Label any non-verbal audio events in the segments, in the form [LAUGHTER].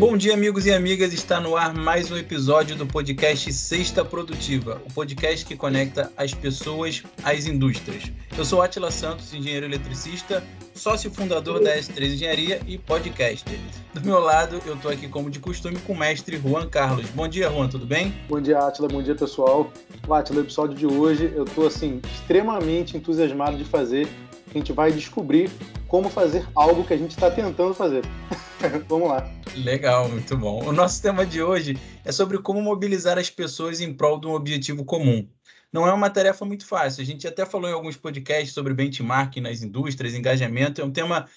Bom dia, amigos e amigas. Está no ar mais um episódio do podcast Sexta Produtiva, o podcast que conecta as pessoas às indústrias. Eu sou Atila Santos, engenheiro eletricista, sócio fundador da S3 Engenharia e podcaster. Do meu lado, eu estou aqui, como de costume, com o mestre Juan Carlos. Bom dia, Juan, tudo bem? Bom dia, Atila. Bom dia, pessoal. Atila, no episódio de hoje, eu estou assim, extremamente entusiasmado de fazer. A gente vai descobrir como fazer algo que a gente está tentando fazer. [LAUGHS] Vamos lá. Legal, muito bom. O nosso tema de hoje é sobre como mobilizar as pessoas em prol de um objetivo comum. Não é uma tarefa muito fácil. A gente até falou em alguns podcasts sobre benchmark nas indústrias, engajamento, é um tema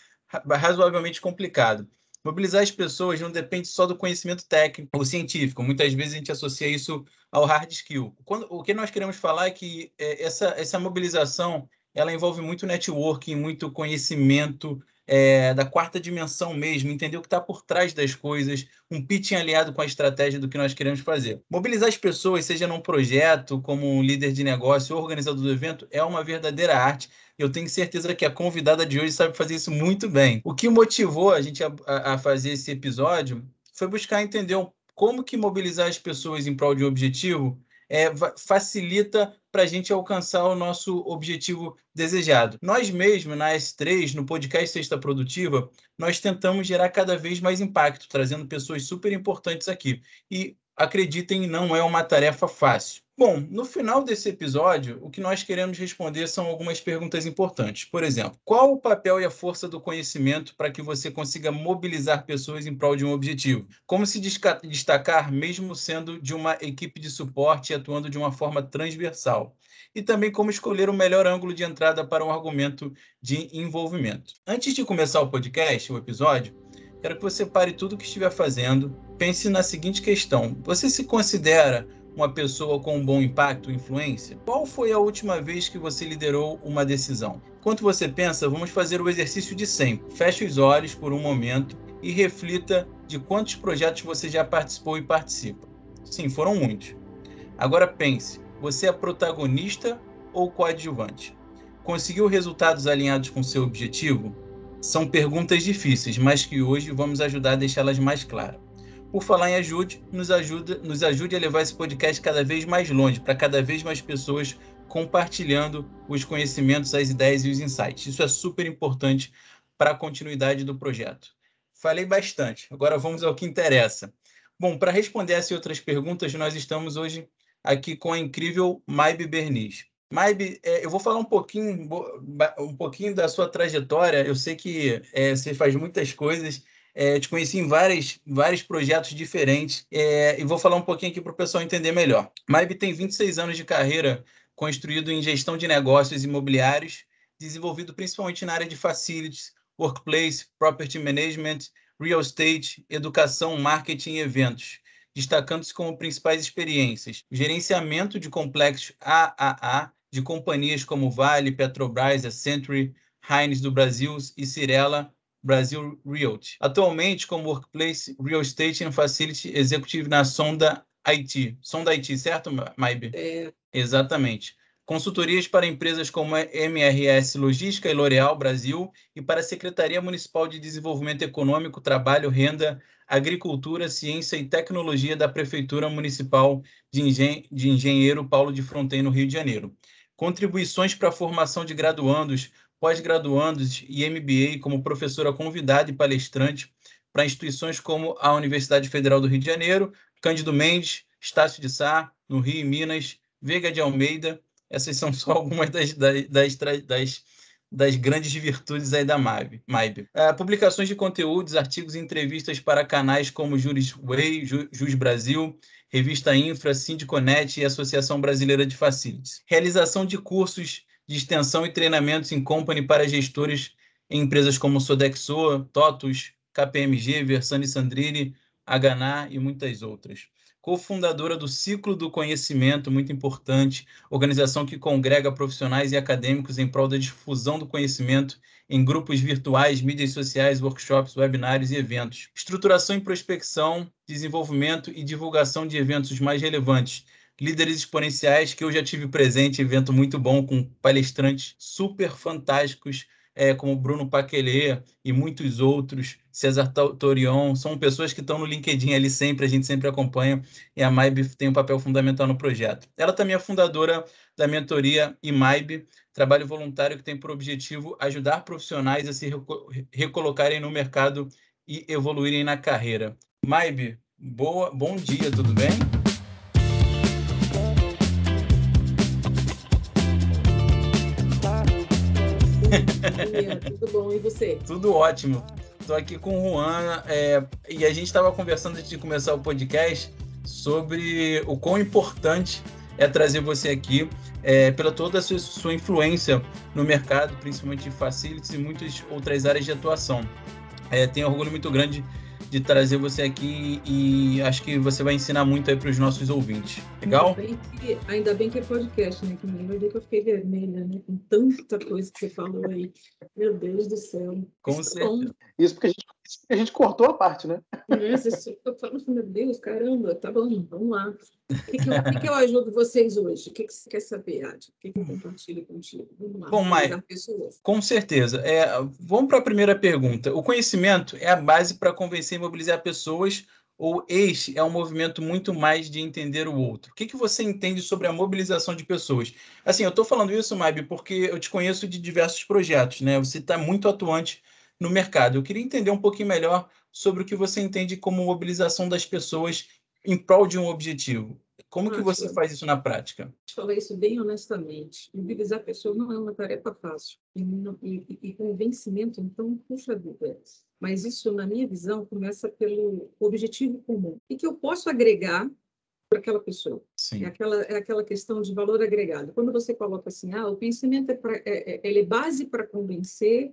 razoavelmente complicado. Mobilizar as pessoas não depende só do conhecimento técnico ou científico. Muitas vezes a gente associa isso ao hard skill. Quando, o que nós queremos falar é que é, essa, essa mobilização ela envolve muito networking, muito conhecimento, é, da quarta dimensão mesmo, entender o que está por trás das coisas, um pitching aliado com a estratégia do que nós queremos fazer. Mobilizar as pessoas, seja num projeto, como um líder de negócio ou organizador do evento, é uma verdadeira arte. Eu tenho certeza que a convidada de hoje sabe fazer isso muito bem. O que motivou a gente a, a fazer esse episódio foi buscar entender como que mobilizar as pessoas em prol de um objetivo é, facilita para a gente alcançar o nosso objetivo desejado. Nós mesmos, na S3, no podcast Sexta Produtiva, nós tentamos gerar cada vez mais impacto, trazendo pessoas super importantes aqui. E acreditem, não é uma tarefa fácil. Bom, no final desse episódio, o que nós queremos responder são algumas perguntas importantes. Por exemplo, qual o papel e a força do conhecimento para que você consiga mobilizar pessoas em prol de um objetivo? Como se destacar mesmo sendo de uma equipe de suporte e atuando de uma forma transversal? E também como escolher o melhor ângulo de entrada para um argumento de envolvimento. Antes de começar o podcast, o episódio, quero que você pare tudo o que estiver fazendo, pense na seguinte questão: você se considera uma pessoa com um bom impacto, influência? Qual foi a última vez que você liderou uma decisão? Enquanto você pensa, vamos fazer o exercício de sempre. Feche os olhos por um momento e reflita de quantos projetos você já participou e participa. Sim, foram muitos. Agora pense, você é protagonista ou coadjuvante? Conseguiu resultados alinhados com seu objetivo? São perguntas difíceis, mas que hoje vamos ajudar a deixá-las mais claras. Por falar em ajude, nos, ajuda, nos ajude a levar esse podcast cada vez mais longe, para cada vez mais pessoas compartilhando os conhecimentos, as ideias e os insights. Isso é super importante para a continuidade do projeto. Falei bastante, agora vamos ao que interessa. Bom, para responder essas outras perguntas, nós estamos hoje aqui com a incrível Maibe Berniz. Maibe, é, eu vou falar um pouquinho, um pouquinho da sua trajetória. Eu sei que é, você faz muitas coisas é, te conheci em vários, vários projetos diferentes é, e vou falar um pouquinho aqui para o pessoal entender melhor. Maib tem 26 anos de carreira construído em gestão de negócios imobiliários, desenvolvido principalmente na área de facilities, workplace, property management, real estate, educação, marketing e eventos, destacando-se como principais experiências: gerenciamento de complexos AAA de companhias como Vale, Petrobras, Century, Heinz do Brasil e Cirela, Brasil Realty. Atualmente, como Workplace Real Estate and Facility Executive na Sonda IT. Sonda IT, certo, Maib? É. Exatamente. Consultorias para empresas como MRS Logística e L'Oréal Brasil e para a Secretaria Municipal de Desenvolvimento Econômico, Trabalho, Renda, Agricultura, Ciência e Tecnologia da Prefeitura Municipal de, Engen de Engenheiro Paulo de Fronteira, no Rio de Janeiro. Contribuições para a formação de graduandos pós-graduandos e MBA como professora convidada e palestrante para instituições como a Universidade Federal do Rio de Janeiro, Cândido Mendes, Estácio de Sá, no Rio e Minas, Veiga de Almeida. Essas são só [LAUGHS] algumas das, das, das, das grandes virtudes aí da MAIB. MAIB. Uh, publicações de conteúdos, artigos e entrevistas para canais como Juris Way, Jus Brasil, Revista Infra, Sindiconet e Associação Brasileira de Facilities. Realização de cursos de extensão e treinamentos em company para gestores em empresas como Sodexo, TOTUS, KPMG, Versani Sandrini, Hana e muitas outras. Cofundadora do Ciclo do Conhecimento, muito importante, organização que congrega profissionais e acadêmicos em prol da difusão do conhecimento em grupos virtuais, mídias sociais, workshops, webinários e eventos. Estruturação e prospecção, desenvolvimento e divulgação de eventos mais relevantes, líderes exponenciais que eu já tive presente, evento muito bom com palestrantes super fantásticos é, como Bruno Paquelê e muitos outros, César Torion, são pessoas que estão no LinkedIn ali sempre, a gente sempre acompanha, e a MAIB tem um papel fundamental no projeto. Ela também é fundadora da mentoria IMAIB, trabalho voluntário que tem por objetivo ajudar profissionais a se recolocarem no mercado e evoluírem na carreira. Maib, boa, bom dia, tudo bem? Tudo bom, e você? Tudo ótimo. Estou aqui com o Juan é, e a gente estava conversando antes de começar o podcast sobre o quão importante é trazer você aqui é, pela toda a sua, sua, influência no mercado, principalmente de facilities e muitas outras áreas de atuação. É, tenho orgulho muito grande de trazer você aqui e acho que você vai ensinar muito aí para os nossos ouvintes. Legal? Ainda bem, que, ainda bem que é podcast, né? Que ninguém vai ver que eu fiquei vermelha, né? Com tanta coisa que você falou aí. Meu Deus do céu. Com Isso certeza. Isso porque a gente a gente cortou a parte, né? É, eu falo assim, meu Deus, caramba, tá bom, vamos lá. O que, que, eu, que, que eu ajudo vocês hoje? O que, que você quer saber, Adi? O que, que eu compartilho contigo? Vamos lá. Bom, Mai, com certeza. É, vamos para a primeira pergunta. O conhecimento é a base para convencer e mobilizar pessoas ou este é um movimento muito mais de entender o outro? O que, que você entende sobre a mobilização de pessoas? Assim, eu estou falando isso, Maib, porque eu te conheço de diversos projetos, né? Você está muito atuante no mercado. Eu queria entender um pouquinho melhor sobre o que você entende como mobilização das pessoas em prol de um objetivo. Como que você faz isso na prática? Te falar isso bem honestamente. Mobilizar a pessoa não é uma tarefa fácil. E, e, e convencimento, então, puxa vida. Mas isso, na minha visão, começa pelo objetivo comum. E que eu posso agregar para aquela pessoa. Sim. É aquela, é aquela questão de valor agregado. Quando você coloca assim, ah, o conhecimento é, pra, é, é, ele é base para convencer,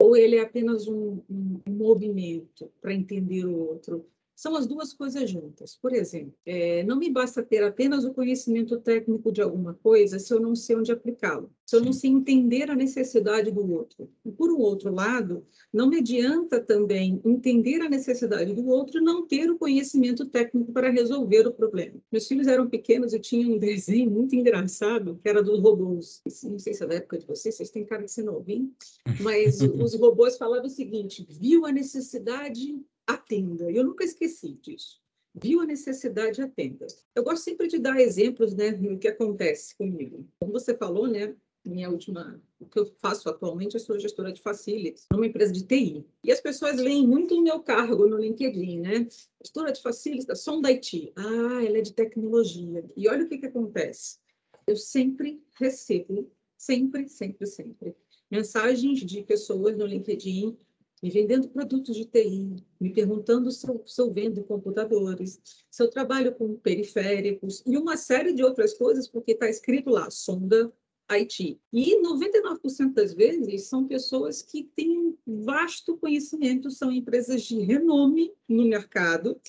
ou ele é apenas um, um, movimento para entender o outro? São as duas coisas juntas. Por exemplo, é, não me basta ter apenas o conhecimento técnico de alguma coisa se eu não sei onde aplicá-lo, se eu não sei entender a necessidade do outro. E, por um outro lado, não me adianta também entender a necessidade do outro e não ter o conhecimento técnico para resolver o problema. Meus filhos eram pequenos, eu tinha um desenho muito engraçado, que era dos robôs. Não sei se é da época de vocês, vocês têm cara de ser novinho, mas [LAUGHS] os robôs falavam o seguinte, viu a necessidade atenda. Eu nunca esqueci disso. Viu a necessidade, atenda. Eu gosto sempre de dar exemplos né, do que acontece comigo. Como você falou, né, minha última, o que eu faço atualmente, eu sou gestora de facilities numa empresa de TI. E as pessoas leem muito o meu cargo no LinkedIn, né? Gestora de facilities da Som da IT. Ah, ela é de tecnologia. E olha o que, que acontece. Eu sempre recebo, sempre, sempre, sempre, mensagens de pessoas no LinkedIn me vendendo produtos de TI, me perguntando se eu, se eu vendo computadores, se eu trabalho com periféricos e uma série de outras coisas, porque está escrito lá, sonda IT. E 99% das vezes são pessoas que têm um vasto conhecimento, são empresas de renome no mercado,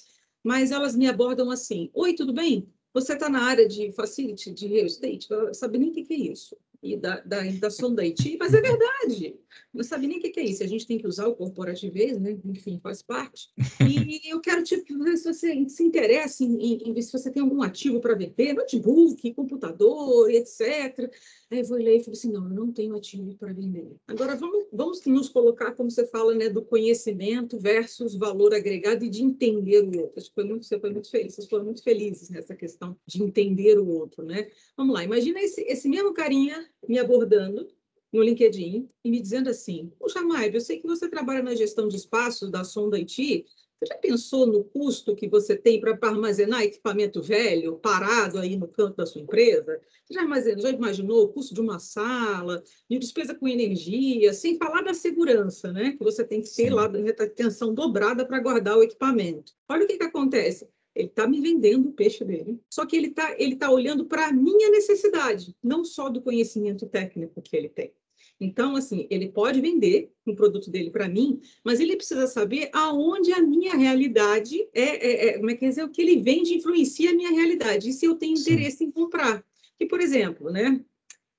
mas elas me abordam assim: Oi, tudo bem? Você está na área de facility, de real estate? Sabe nem o que é isso e da, da, da sonda Haiti, mas é verdade. Não sabe nem o que é isso. A gente tem que usar o corporativismo, né? Enfim, faz parte. E eu quero te tipo, ver se você se interessa em, em ver se você tem algum ativo para vender, notebook, computador, etc. Aí eu vou ler e falei assim, não, eu não tenho ativo para vender. Agora, vamos, vamos nos colocar, como você fala, né, do conhecimento versus valor agregado e de entender o outro. Acho que foi muito, você foi muito feliz, vocês foram muito felizes nessa questão de entender o outro, né? Vamos lá, imagina esse, esse mesmo carinha me abordando no LinkedIn e me dizendo assim, puxa, Maia, eu sei que você trabalha na gestão de espaços da Sonda IT, você já pensou no custo que você tem para armazenar equipamento velho, parado aí no canto da sua empresa? Você já, já imaginou o custo de uma sala, de despesa com energia, sem falar da segurança, né? Que você tem que ter lá atenção dobrada para guardar o equipamento. Olha o que, que acontece. Ele está me vendendo o peixe dele, só que ele está ele tá olhando para a minha necessidade, não só do conhecimento técnico que ele tem. Então, assim, ele pode vender um produto dele para mim, mas ele precisa saber aonde a minha realidade é, é, é, como é que dizer, o que ele vende influencia a minha realidade, e se eu tenho interesse Sim. em comprar. Que, por exemplo, né,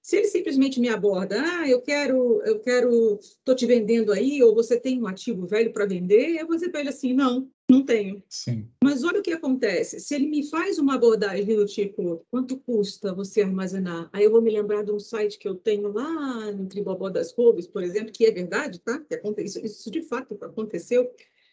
Se ele simplesmente me aborda, ah, eu quero, eu quero, estou te vendendo aí, ou você tem um ativo velho para vender, eu vou dizer para ele assim, não, não tenho. Sim. Mas olha o que acontece. Se ele me faz uma abordagem do tipo, quanto custa você armazenar? Aí eu vou me lembrar de um site que eu tenho lá no Tribobó das Couves, por exemplo, que é verdade, tá? Que aconteceu, isso de fato aconteceu.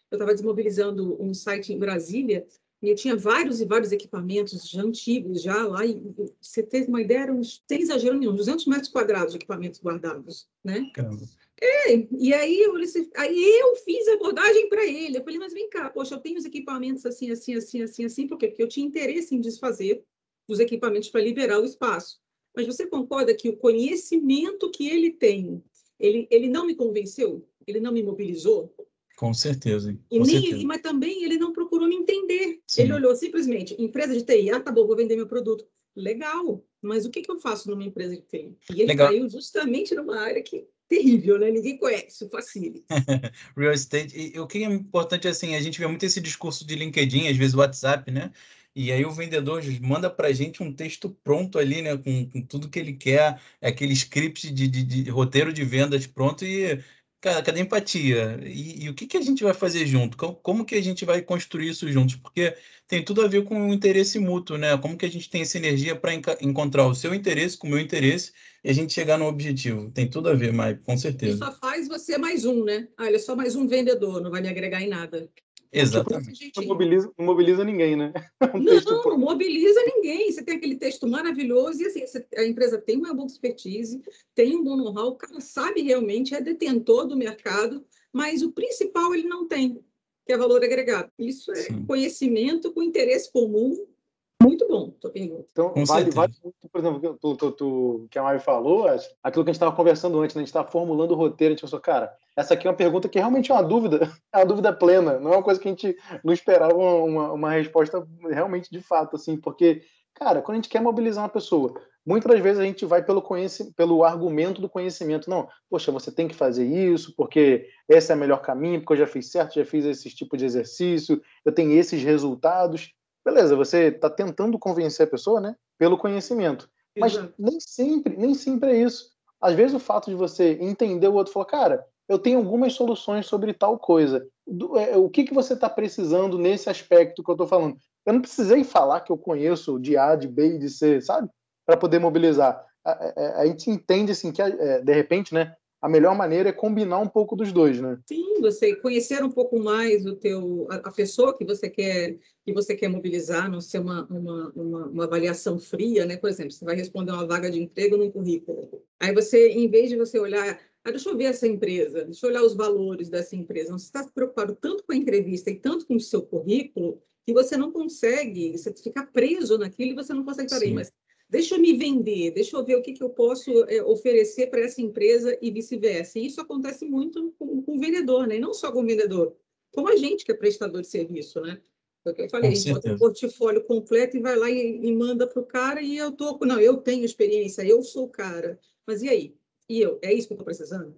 Eu estava desmobilizando um site em Brasília e eu tinha vários e vários equipamentos já antigos, já lá, e você teve uma ideia, eram, sem exagero nenhum, 200 metros quadrados de equipamentos guardados, né? Caramba. É, e aí eu, aí eu fiz a abordagem para ele. Eu falei, mas vem cá, poxa, eu tenho os equipamentos assim, assim, assim, assim, assim, por quê? Porque eu tinha interesse em desfazer os equipamentos para liberar o espaço. Mas você concorda que o conhecimento que ele tem, ele, ele não me convenceu? Ele não me mobilizou? Com certeza. Com e nem, certeza. Mas também ele não procurou me entender. Sim. Ele olhou simplesmente, empresa de TI, ah, tá bom, vou vender meu produto. Legal, mas o que, que eu faço numa empresa de TI? E ele Legal. caiu justamente numa área que terrível, né? Ninguém conhece o Facility. [LAUGHS] Real estate. E o que é importante assim, a gente vê muito esse discurso de LinkedIn, às vezes WhatsApp, né? E aí o vendedor manda para a gente um texto pronto ali, né? Com, com tudo que ele quer, aquele script de, de, de roteiro de vendas pronto e Cara, cadê a empatia? E, e o que, que a gente vai fazer junto? Como, como que a gente vai construir isso juntos? Porque tem tudo a ver com o interesse mútuo, né? Como que a gente tem essa energia para encontrar o seu interesse com o meu interesse e a gente chegar no objetivo? Tem tudo a ver, Maicon, com E certeza. só faz você mais um, né? Ah, ele é só mais um vendedor, não vai me agregar em nada. Exatamente. Desse Não mobiliza, não mobiliza ninguém, né? [LAUGHS] Um texto Não, não mobiliza ninguém. Você tem aquele texto maravilhoso e assim, você- a empresa tem uma boa expertise, tem um bom know-how, o cara sabe realmente, é detentor do mercado, mas o principal ele não tem, que é valor agregado. Isso é Sim. conhecimento com interesse comum. Muito bom, tua pergunta. Então, Com vale, certeza. vale muito, por exemplo, tu, tu, tu, que a Mari falou, acho, aquilo que a gente estava conversando antes, né? a gente estava formulando o roteiro, a gente pensou, cara, essa aqui é uma pergunta que realmente é uma dúvida, [LAUGHS] é uma dúvida plena, não é uma coisa que a gente não esperava uma, uma, uma resposta realmente de fato, assim, porque, cara, quando a gente quer mobilizar uma pessoa, muitas das vezes a gente vai pelo, conheci, pelo argumento do conhecimento, não, poxa, você tem que fazer isso, porque esse é o melhor caminho, porque eu já fiz certo, já fiz esse tipo de exercício, eu tenho esses resultados, beleza, você está tentando convencer a pessoa, né, pelo conhecimento. Mas Exato. nem sempre, nem sempre é isso. Às vezes o fato de você entender o outro e falar, cara, eu tenho algumas soluções sobre tal coisa. Do- é, o que, que você está precisando nesse aspecto que eu estou falando? Eu não precisei falar que eu conheço de A, de B e de C, sabe? Para poder mobilizar. A, a- a gente entende assim que, é, de repente, né, a melhor maneira é combinar um pouco dos dois, né? Sim, você conhecer um pouco mais o teu, a, a pessoa que você quer que você quer mobilizar, não ser uma, uma, uma, uma avaliação fria, né? Por exemplo, você vai responder uma vaga de emprego num currículo. Aí você, em vez de você olhar, ah, deixa eu ver essa empresa, deixa eu olhar os valores dessa empresa, você está preocupado tanto com a entrevista e tanto com o seu currículo que você não consegue, você fica preso naquilo e você não consegue. Sim. Mas deixa eu me vender, deixa eu ver o que, que eu posso é, oferecer para essa empresa e vice-versa. E isso acontece muito com, com o vendedor, né? E não só com o vendedor, como a gente que é prestador de serviço, né? Foi o que eu falei, bota um portfólio completo e vai lá e, e manda para o cara e eu tô, não, eu tenho experiência, eu sou o cara. Mas e aí? E eu? É isso que eu estou precisando?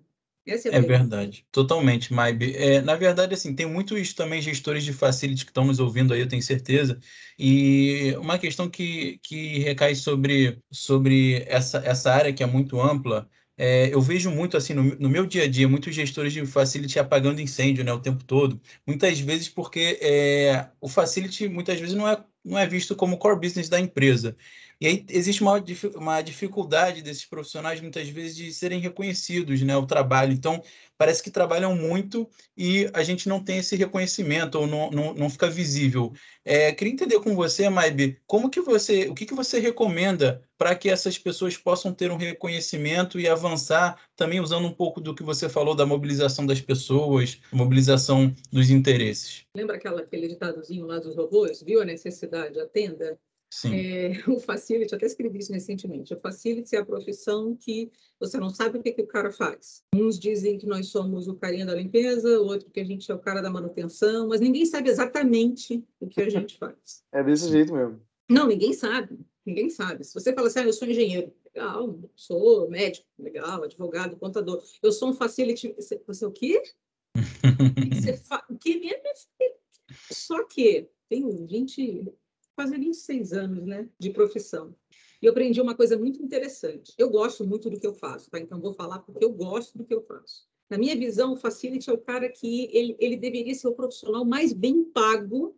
É verdade, totalmente, Maib. É, na verdade, assim, tem muitos também gestores de facility que estão nos ouvindo aí, eu tenho certeza. E uma questão que, que recai sobre, sobre essa, essa área que é muito ampla, é, eu vejo muito assim no, no meu dia a dia, muitos gestores de facility apagando incêndio, né, o tempo todo. Muitas vezes porque é, o facility muitas vezes não é, não é visto como core business da empresa. E aí existe uma, uma dificuldade desses profissionais, muitas vezes, de serem reconhecidos, né, o trabalho. Então, parece que trabalham muito e a gente não tem esse reconhecimento ou não, não, não fica visível. É, queria entender com você, Maib, como que você, o que que você recomenda para que essas pessoas possam ter um reconhecimento e avançar, também usando um pouco do que você falou da mobilização das pessoas, mobilização dos interesses? Lembra aquela, aquele ditadozinho lá dos robôs? Viu a necessidade? Atenda. Sim, É, [LAUGHS] o facility, até escrevi isso recentemente, o facility é a profissão que você não sabe o que, que o cara faz. Uns dizem que nós somos o carinha da limpeza, outro que a gente é o cara da manutenção, mas ninguém sabe exatamente o que a [LAUGHS] gente faz. É desse jeito mesmo. Não, ninguém sabe, ninguém sabe. Se você fala assim, ah, eu sou engenheiro, legal, sou médico, legal, advogado, contador, eu sou um facility, você, você o quê? [LAUGHS] O que que você fa... O que mesmo? Só que tenho 20, quase 26 anos, né, de profissão. E eu aprendi uma coisa muito interessante. Eu gosto muito do que eu faço, tá? Então, vou falar porque eu gosto do que eu faço. Na minha visão, o facility é o cara que ele, ele deveria ser o profissional mais bem pago.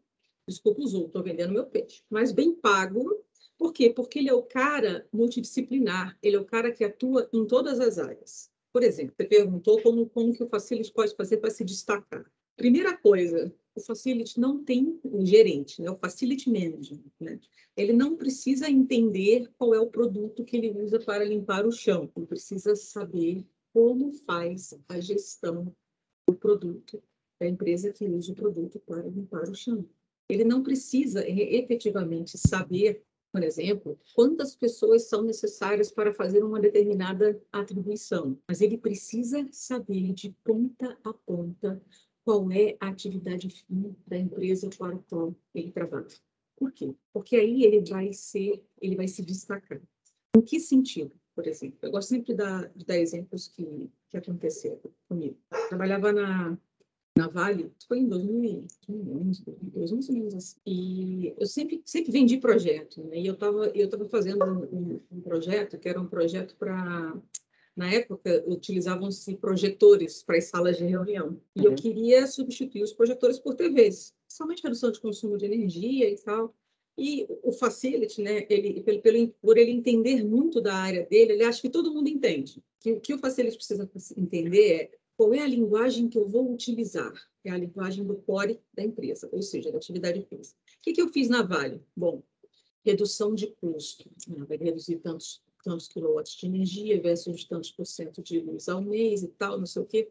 Desculpa os outros, estou vendendo meu peixe. Mais bem pago. Por quê? Porque ele é o cara multidisciplinar. Ele é o cara que atua em todas as áreas. Por exemplo, você perguntou como, como que o facility pode fazer para se destacar. Primeira coisa, o facility não tem um gerente, né? o facility manager. Né? Ele não precisa entender qual é o produto que ele usa para limpar o chão, ele precisa saber como faz a gestão do produto da empresa que usa o produto para limpar o chão. Ele não precisa efetivamente saber, por exemplo, quantas pessoas são necessárias para fazer uma determinada atribuição, mas ele precisa saber de ponta a ponta qual é a atividade fim da empresa para a qual ele trabalha. Por quê? Porque aí ele vai ser, ele vai se destacar. Em que sentido, por exemplo? Eu gosto sempre de dar, de dar exemplos que, que aconteceram comigo. Eu trabalhava na, na Vale, foi em 2011, 2012, mais ou menos assim. E eu sempre, sempre vendi projeto, né? E eu estava eu tava fazendo um, um, projeto que era um projeto para na época, utilizavam-se projetores para as salas de reunião. E uhum. eu queria substituir os projetores por TVs, principalmente redução de consumo de energia e tal. E o Facility, né, ele, pelo, pelo, por ele entender muito da área dele, ele acha que todo mundo entende. Que o que o Facility precisa entender é qual é a linguagem que eu vou utilizar. É a linguagem do core da empresa, ou seja, da atividade física. O que, que eu fiz na Vale? Bom, redução de custo. Ah, vai reduzir tantos tantos quilowatts de energia versus tantos por cento de luz ao mês e tal, não sei o quê.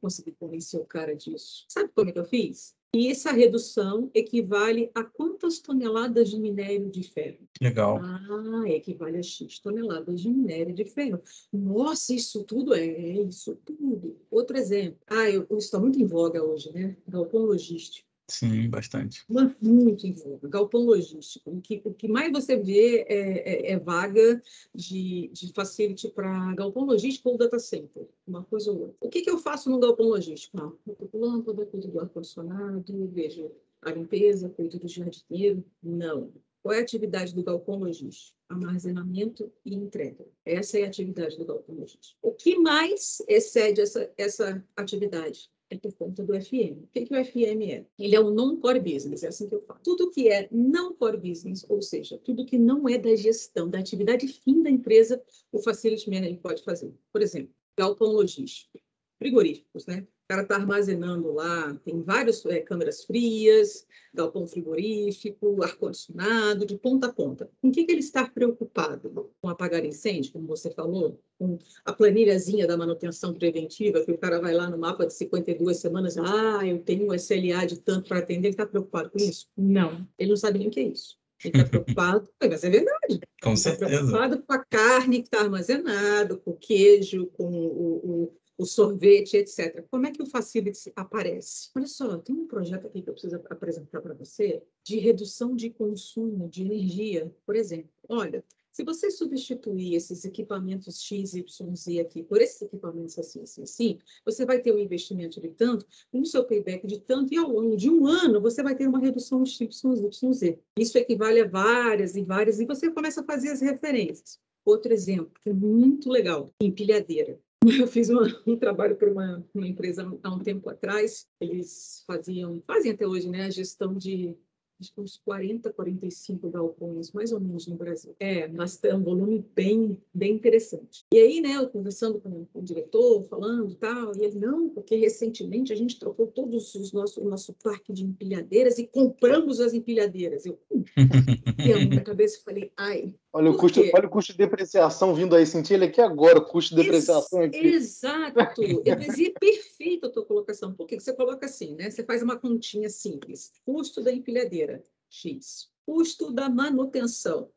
Consegui convencer o cara disso. Sabe como é que eu fiz? E essa redução equivale a quantas toneladas de minério de ferro? Legal. Ah, equivale a X toneladas de minério de ferro. Nossa, isso tudo é, é isso tudo. Outro exemplo. Ah, eu, isso está muito em voga hoje, né? Galpão logístico. Sim, bastante. Muito voga. Galpão logístico. O que, o que mais você vê é, é, é vaga de, de facility para galpão logístico ou data center, uma coisa ou outra. O que, que eu faço no galpão logístico? Ah, eu estou lâmpada, cuido do ar-condicionado, vejo a limpeza, cuido do jardineiro. Não. Qual é a atividade do galpão logístico? Armazenamento e entrega. Essa é a atividade do galpão logístico. O que mais excede essa, essa atividade? É por conta do FM. O que, que o FM é? Ele é um non-core business, é assim que eu falo. Tudo que é não core business, ou seja, tudo que não é da gestão, da atividade fim da empresa, o Facility Manager pode fazer. Por exemplo, galpão logístico, frigoríficos, né? O cara está armazenando lá, tem várias é, câmeras frias, galpão frigorífico, ar-condicionado, de ponta a ponta. Com o que, que ele está preocupado? Com apagar incêndio, como você falou? Com a planilhazinha da manutenção preventiva, que o cara vai lá no mapa de 52 semanas, ah, eu tenho um SLA de tanto para atender, ele está preocupado com isso? Não, ele não sabe nem o que é isso. Ele está preocupado, [LAUGHS] mas é verdade. Com ele certeza. Está preocupado com a carne que está armazenada, com o queijo, com o, o o sorvete, etc. Como é que o Facility aparece? Olha só, tem um projeto aqui que eu preciso apresentar para você de redução de consumo de energia, por exemplo. Olha, se você substituir esses equipamentos X, Y, Z aqui por esses equipamentos assim, assim, assim, você vai ter um investimento de tanto, um seu payback de tanto, e ao longo de um ano você vai ter uma redução de X, Y, Z. Isso equivale a várias e várias, e você começa a fazer as referências. Outro exemplo, que é muito legal, empilhadeira. Eu fiz uma, um trabalho para uma, uma, empresa há um tempo atrás. Eles faziam, fazem até hoje, né, a gestão de acho que uns 40, 45 galpões, mais ou menos no Brasil. É, mas é um volume bem, bem interessante. E aí, né, eu conversando com, com o diretor, falando e tal, e ele, não, porque recentemente a gente trocou todos os nossos, o nosso parque de empilhadeiras e compramos as empilhadeiras. Eu, hum, [LAUGHS] e na cabeça falei, ai. Olha o, custo, olha o custo de depreciação vindo aí, senti ele aqui agora, o custo de depreciação Ex aqui. Exato, eu dizia perfeito a tua colocação, porque você coloca assim, né? Você faz uma continha simples, custo da empilhadeira X. Custo da manutenção,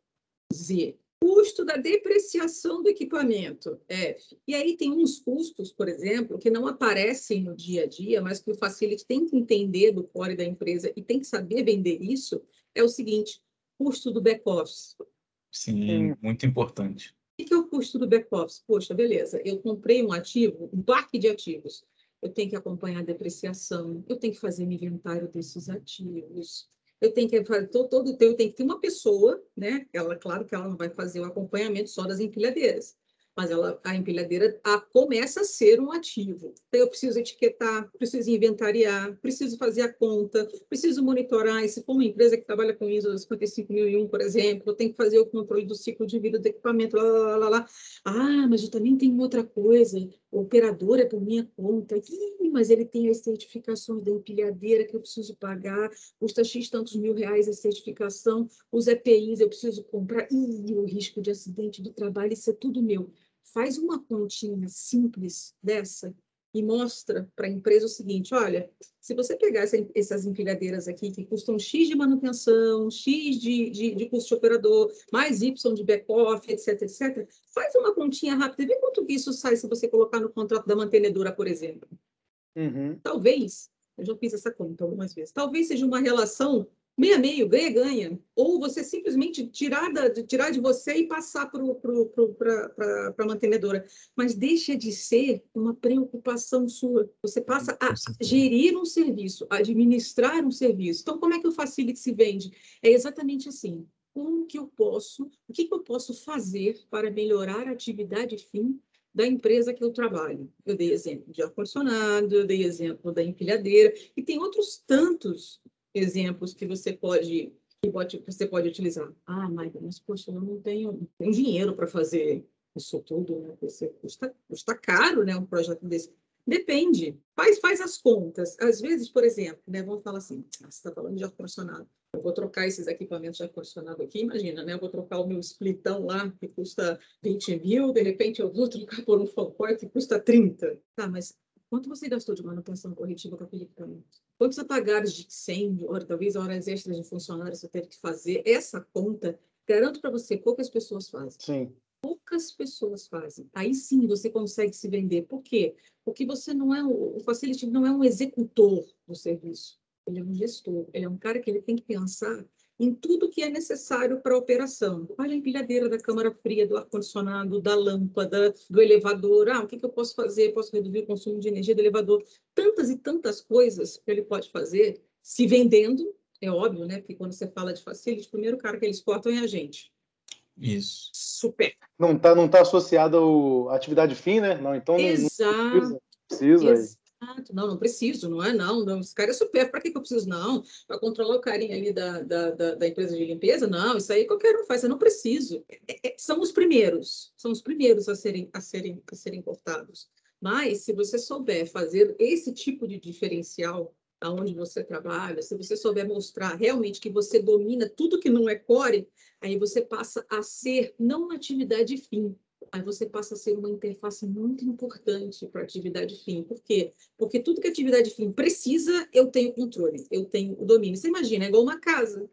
Z. Custo da depreciação do equipamento, F. E aí tem uns custos, por exemplo, que não aparecem no dia a dia, mas que o facility tem que entender do core da empresa e tem que saber vender isso, é o seguinte, custo do back-office. Sim, muito importante. O que é o custo do back-office? Poxa, beleza, eu comprei um ativo, um parque de ativos eu tenho que acompanhar a depreciação, eu tenho que fazer um inventário desses ativos, eu tenho que fazer todo, todo eu tenho que ter uma pessoa, né? Ela, claro que ela não vai fazer o acompanhamento só das empilhadeiras, mas ela, a empilhadeira a, começa a ser um ativo. Então, eu preciso etiquetar, preciso inventariar, preciso fazer a conta, preciso monitorar. E se for uma empresa que trabalha com ISO 55001, por exemplo, eu tenho que fazer o controle do ciclo de vida do equipamento, lá, lá, lá, lá. Ah, mas eu também tenho outra coisa, o operador é por minha conta. Ih, mas ele tem as certificações da empilhadeira que eu preciso pagar, custa X tantos mil reais a certificação, os EPIs eu preciso comprar. Ih, o risco de acidente do trabalho, isso é tudo meu faz uma continha simples dessa e mostra para a empresa o seguinte: olha, se você pegar essa, essas empilhadeiras aqui que custam X de manutenção, X de, de, de custo de operador, mais Y de back-off, etc, etc, faz uma continha rápida e vê quanto que isso sai se você colocar no contrato da mantenedora, por exemplo. Uhum. Talvez, eu já fiz essa conta algumas vezes, talvez seja uma relação meia meio, ganha, ganha. Ou você simplesmente tirar, da, tirar de você e passar para a mantenedora. Mas deixa de ser uma preocupação sua. Você passa a gerir um serviço, administrar um serviço. Então, como é que o Facility se vende? É exatamente assim. Como que eu posso, o que, que eu posso fazer para melhorar a atividade fim da empresa que eu trabalho. Eu dei exemplo de ar-condicionado, eu dei exemplo da empilhadeira, e tem outros tantos exemplos que você pode que você pode utilizar. Ah, Maika, mas poxa, eu não tenho, tenho dinheiro para fazer isso tudo, né? Você custa, custa caro, né? Um projeto desse. Depende. Faz, faz as contas. Às vezes, por exemplo, né? Vamos falar assim, ah, você está falando de ar-condicionado. Eu vou trocar esses equipamentos de ar-condicionado aqui, imagina, né? Eu vou trocar o meu splitão lá, que custa 20 mil, de repente eu vou trocar por um fancore que custa 30. Tá, mas quanto você gastou de manutenção corretiva com aquele equipamento? Quantos apagados de incêndio, ou talvez horas extras de funcionários você teve que fazer? Essa conta, garanto para você, poucas pessoas fazem. Sim. Poucas pessoas fazem. Aí sim você consegue se vender. Por quê? Porque você não é, o facility não é um executor do serviço. Ele é um gestor. Ele é um cara que ele tem que pensar em tudo que é necessário para a operação. Olha a empilhadeira da câmara fria, do ar-condicionado, da lâmpada, do elevador. Ah, o que, que eu posso fazer? Posso reduzir o consumo de energia do elevador. Tantas e tantas coisas que ele pode fazer se vendendo, é óbvio, né? Porque quando você fala de facility, o primeiro cara que eles cortam é a gente. Isso. Super. Não está não tá associado à atividade fim, né? Não, então Exato. não precisa. precisa Exato. Não, não preciso, não é não. não esse cara é super, para que, que eu preciso? Não, para controlar o carinha ali da, da, da, da, empresa de limpeza? Não, isso aí qualquer um faz, eu não preciso. É, é, são os primeiros, são os primeiros a serem, a serem, a serem cortados. Mas, se você souber fazer esse tipo de diferencial aonde você trabalha, se você souber mostrar realmente que você domina tudo que não é core, aí você passa a ser não uma atividade fim, aí você passa a ser uma interface muito importante para a atividade fim. Por quê? Porque tudo que a atividade fim precisa, eu tenho controle, eu tenho o domínio. Você imagina, é igual uma casa.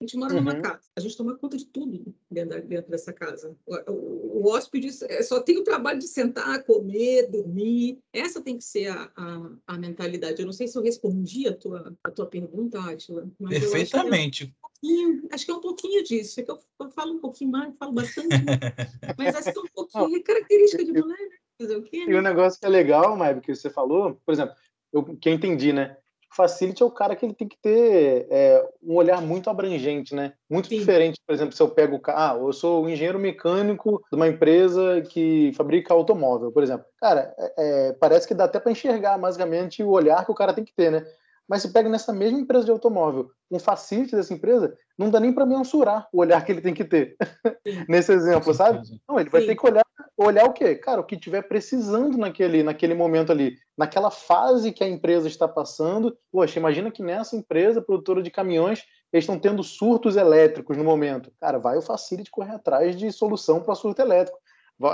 A gente mora uhum. numa casa, a gente toma conta de tudo dentro, dentro dessa casa. O, o, o, hóspede é, só tem o trabalho de sentar, comer, dormir. Essa tem que ser a, a, a mentalidade. Eu não sei se eu respondi a tua, a tua pergunta, Átila. Perfeitamente. Acho que, é, acho que é um pouquinho disso. É que eu, eu falo um pouquinho mais, falo bastante, [LAUGHS] mas acho que é um pouquinho. É característica de mulher, né? Fazer o quê? Né? E o negócio que é legal, Maib, que você falou, por exemplo, eu que eu entendi, né? Facility é o cara que ele tem que ter é, um olhar muito abrangente, né? Muito Sim. diferente, por exemplo, se eu pego o carro, ah, eu sou o engenheiro mecânico de uma empresa que fabrica automóvel, por exemplo. Cara, é, é parece que dá até para enxergar basicamente o olhar que o cara tem que ter, né? Mas se pega nessa mesma empresa de automóvel, um facility dessa empresa, não dá nem para mensurar o olhar que ele tem que ter. [LAUGHS] Nesse exemplo, sabe? Não, ele vai Sim. ter que olhar, olhar o quê? Cara, o que tiver precisando naquele, naquele momento ali, naquela fase que a empresa está passando. Poxa, imagina que nessa empresa, produtora de caminhões, eles estão tendo surtos elétricos no momento. Cara, vai o facility correr atrás de solução para surto elétrico.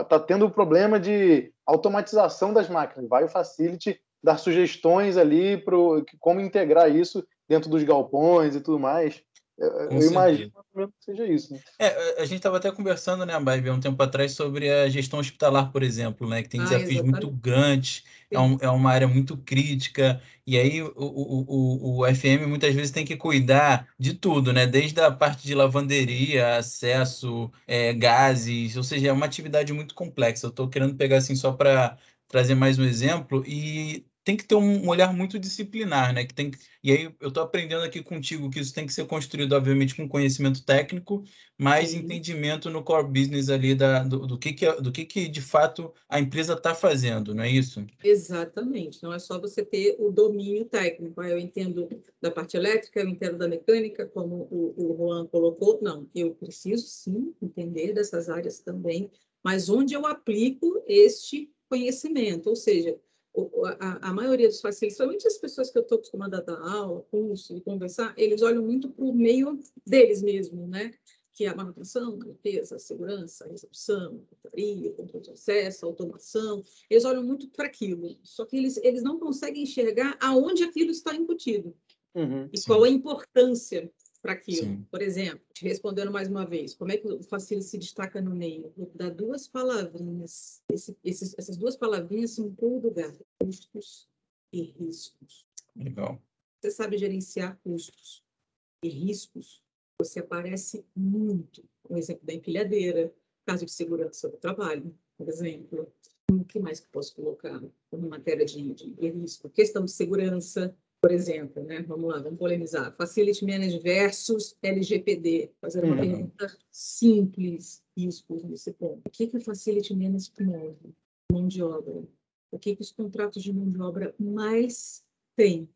Está tendo o problema de automatização das máquinas. Vai o facility dar sugestões ali para como integrar isso dentro dos galpões e tudo mais. Eu, eu imagino que seja isso. Né? É, a gente estava até conversando, né, Barbie, há um tempo atrás, sobre a gestão hospitalar, por exemplo, né, que tem ah, desafios exatamente. muito grandes, é, um, é, uma área muito crítica, e aí o, o, o, o, FM muitas vezes tem que cuidar de tudo, né, desde a parte de lavanderia, acesso, é, gases, ou seja, é uma atividade muito complexa. Eu estou querendo pegar assim só para trazer mais um exemplo, e tem que ter um olhar muito disciplinar, né? Que tem e aí eu estou aprendendo aqui contigo que isso tem que ser construído, obviamente, com conhecimento técnico, mas Sim. entendimento no core business ali da, do, do, que, que, é, do que, que de fato a empresa está fazendo, não é isso? Exatamente. Não é só você ter o domínio técnico. Eu entendo da parte elétrica, eu entendo da mecânica, como o, o Juan colocou. Não, eu preciso sim entender dessas áreas também, mas onde eu aplico este conhecimento, ou seja, a, a, maioria dos facilitistas, somente as pessoas que eu estou acostumada a dar aula, curso e conversar, eles olham muito para o meio deles mesmo, né? Que é a manutenção, limpeza, segurança, recepção, portaria, controle de acesso, automação. Eles olham muito para aquilo. Só que eles, eles não conseguem enxergar aonde aquilo está embutido. Uhum, e sim. qual a importância para aquilo. Sim. Por exemplo, te respondendo mais uma vez, como é que o Facile se destaca no meio? Dar duas palavrinhas. Esse, esses, essas duas palavrinhas são todo lugar: custos e riscos. Legal. Você sabe gerenciar custos e riscos? Você aparece muito. Um exemplo da empilhadeira, caso de segurança do trabalho, por exemplo. O que mais que posso colocar como matéria de, de risco? Questão de segurança, por exemplo, né? Vamos lá, vamos polemizar. Facility Management versus LGPD. Fazer uma uhum. pergunta simples isso nesse ponto. O que, que o Facility Management move? Mão de obra. O que, que os contratos de mão de obra mais têm?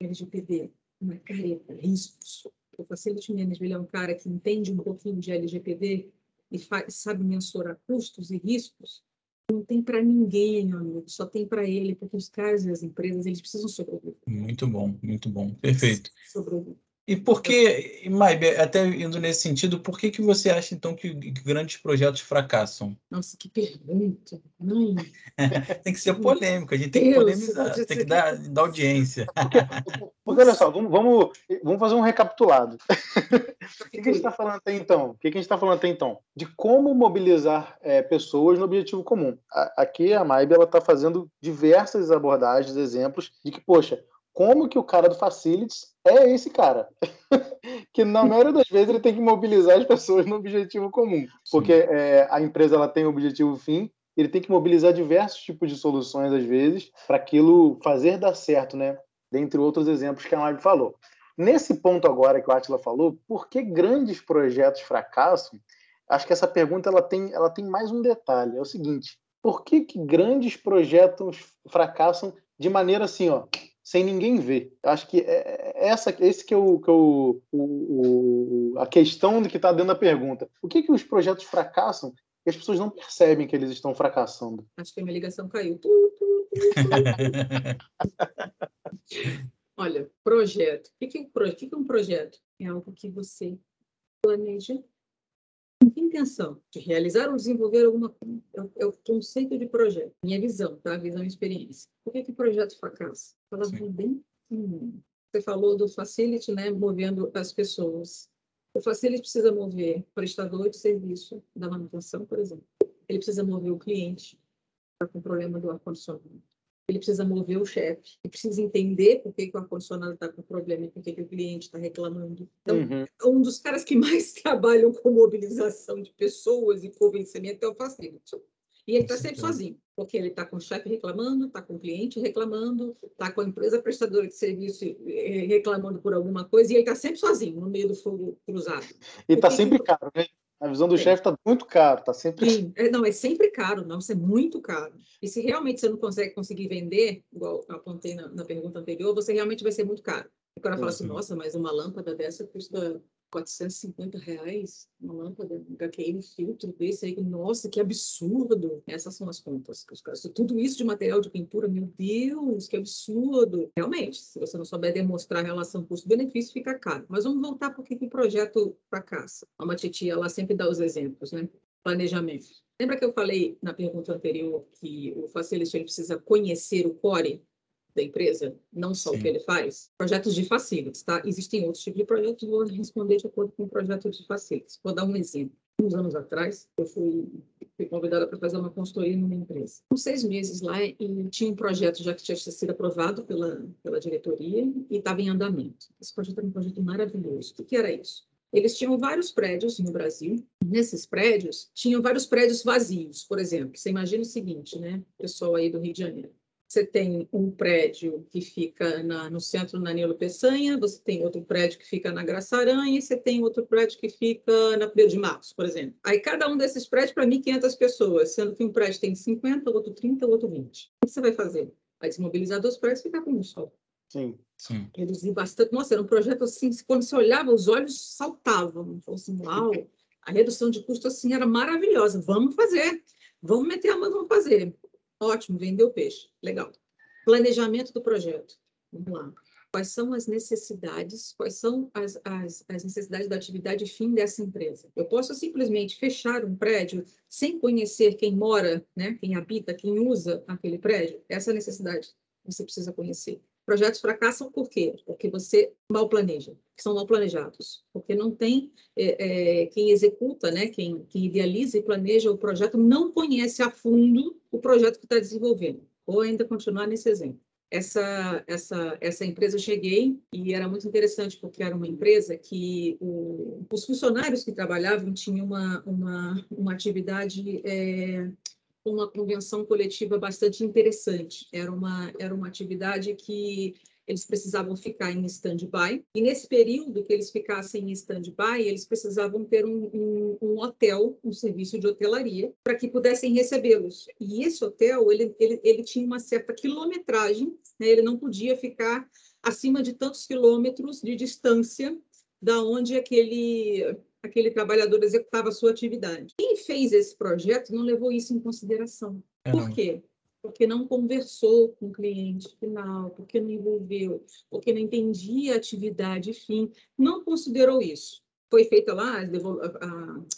LGPD, uma careta, riscos. O Facility Management é um cara que entende um pouquinho de LGPD e sabe mensurar custos e riscos não tem para ninguém, meu amigo, só tem para ele, porque os caras e as empresas, eles precisam sobreviver. Muito bom, muito bom, perfeito. Sobreviver. E por que, Maibe, até indo nesse sentido, por que, que você acha, então, que, grandes projetos fracassam? Nossa, que pergunta. Não. [LAUGHS] tem que ser polêmico, a gente tem que polemizar, tem que dar, dar audiência. [LAUGHS] Porque, olha só, vamos, vamos, vamos fazer um recapitulado. [LAUGHS] o que, que, a gente está falando até então? O que, que a gente está falando até então? De como mobilizar é, pessoas no objetivo comum. aqui a Maibe está fazendo diversas abordagens, exemplos de que, poxa, como que o cara do Facilities é esse cara. [LAUGHS] que na maioria das vezes ele tem que mobilizar as pessoas no objetivo comum. Porque é, a empresa ela tem um objetivo fim, ele tem que mobilizar diversos tipos de soluções, às vezes, para aquilo fazer dar certo, né? Dentre outros exemplos que a Live falou. Nesse ponto agora que o Atila falou, por que grandes projetos fracassam? Acho que essa pergunta ela tem, ela tem mais um detalhe. É o seguinte: por que, que grandes projetos fracassam de maneira assim, ó, sem ninguém ver. Acho que é, é essa, esse que é, o, que é o, o, a questão do que está dentro da pergunta. O que, que os projetos fracassam e as pessoas não percebem que eles estão fracassando? Acho que a minha ligação caiu. [LAUGHS] Olha, projeto. O que é um projeto? É algo que você planeja intenção de realizar ou desenvolver alguma. É, é o conceito de projeto, minha visão, tá? Visão e experiência. Por que que projeto fracassa? Falando bem hum. Você falou do facility, né, movendo as pessoas. O facility precisa mover prestador de serviço da manutenção, por exemplo. Ele precisa mover o cliente está com problema do ar-condicionado ele precisa mover o chefe, ele precisa entender por que, que o ar-condicionado está com problema e por que, que o cliente está reclamando. Então, uhum. um dos caras que [LAUGHS] mais trabalham com mobilização de pessoas e convencimento é o facility. E ele está sempre sozinho, porque ele está com o chefe reclamando, está com o cliente reclamando, está com a empresa prestadora de serviço eh, reclamando por alguma coisa, e ele está sempre sozinho, no meio do fogo cruzado. E está sempre que... caro, né? A visão do é. chefe está muito caro, está sempre. Sim, é, não, é sempre caro, não, isso é muito caro. E se realmente você não consegue conseguir vender, igual eu apontei na, na pergunta anterior, você realmente vai ser muito caro. O cara fala assim, nossa, mas uma lâmpada dessa custa 450 reais uma lâmpada, um HQM filtro desse aí, nossa, que absurdo. Essas são as contas que os caras. Tudo isso de material de pintura, meu Deus, que absurdo. Realmente, se você não souber demonstrar a relação custo-benefício, fica caro. Mas vamos voltar porque que o projeto fracassa. A Matitia, ela sempre dá os exemplos, né? Planejamento. Lembra que eu falei na pergunta anterior que o facilitador precisa conhecer o core da empresa, não só Sim. o que ele faz, projetos de facilities, tá? Existem outros tipos de projetos, vou responder de acordo com o projeto de facilities. Vou dar um exemplo. Uns anos atrás, eu fui, fui convidada para fazer uma consultoria numa empresa. Com seis meses lá, e tinha um projeto já que tinha sido aprovado pela, pela diretoria e estava em andamento. Esse projeto era um projeto maravilhoso. O que era isso? Eles tinham vários prédios no Brasil. Nesses prédios, tinham vários prédios vazios, por exemplo. Você imagina o seguinte, né? Pessoal aí do Rio de Janeiro. Você tem um prédio que fica na, no centro na Nilo Peçanha, você tem outro prédio que fica na Graça Aranha e você tem outro prédio que fica na Pedro de Marcos, por exemplo. Aí cada um desses prédios para 1.500 pessoas, sendo que um prédio tem 50, outro 30, outro 20. O que você vai fazer? Vai desmobilizar dois prédios e ficar com um só. Sim. Sim. Reduzir bastante. Nossa, era um projeto assim, quando você olhava, os olhos saltavam. Assim, uau, a redução de custo assim era maravilhosa. Vamos fazer. Vamos meter a mão, vamos fazer. Ótimo, vendeu peixe. Legal. Planejamento do projeto. Vamos lá. Quais são as necessidades, quais são as, as, as, necessidades da atividade fim dessa empresa? Eu posso simplesmente fechar um prédio sem conhecer quem mora, né, quem habita, quem usa aquele prédio? Essa é necessidade você precisa conhecer. Projetos fracassam por quê? Porque você mal planeja, são mal planejados, porque não tem é, é, quem executa, né, quem, quem idealiza e planeja o projeto, não conhece a fundo o projeto que está desenvolvendo. Vou ainda continuar nesse exemplo. Essa, essa, essa empresa eu cheguei e era muito interessante, porque era uma empresa que o, os funcionários que trabalhavam tinham uma, uma, uma atividade é, uma convenção coletiva bastante interessante. Era uma, era uma atividade que eles precisavam ficar em stand-by, e nesse período que eles ficassem em stand-by, eles precisavam ter um, um, um, hotel, um serviço de hotelaria, para que pudessem recebê-los. E esse hotel, ele, ele, ele tinha uma certa quilometragem, né? ele não podia ficar acima de tantos quilômetros de distância da onde aquele aquele trabalhador executava a sua atividade. Quem fez esse projeto não levou isso em consideração. Por quê? Porque não conversou com o cliente final, porque não envolveu, porque não entendia a atividade fim, não considerou isso. Foi feita lá as,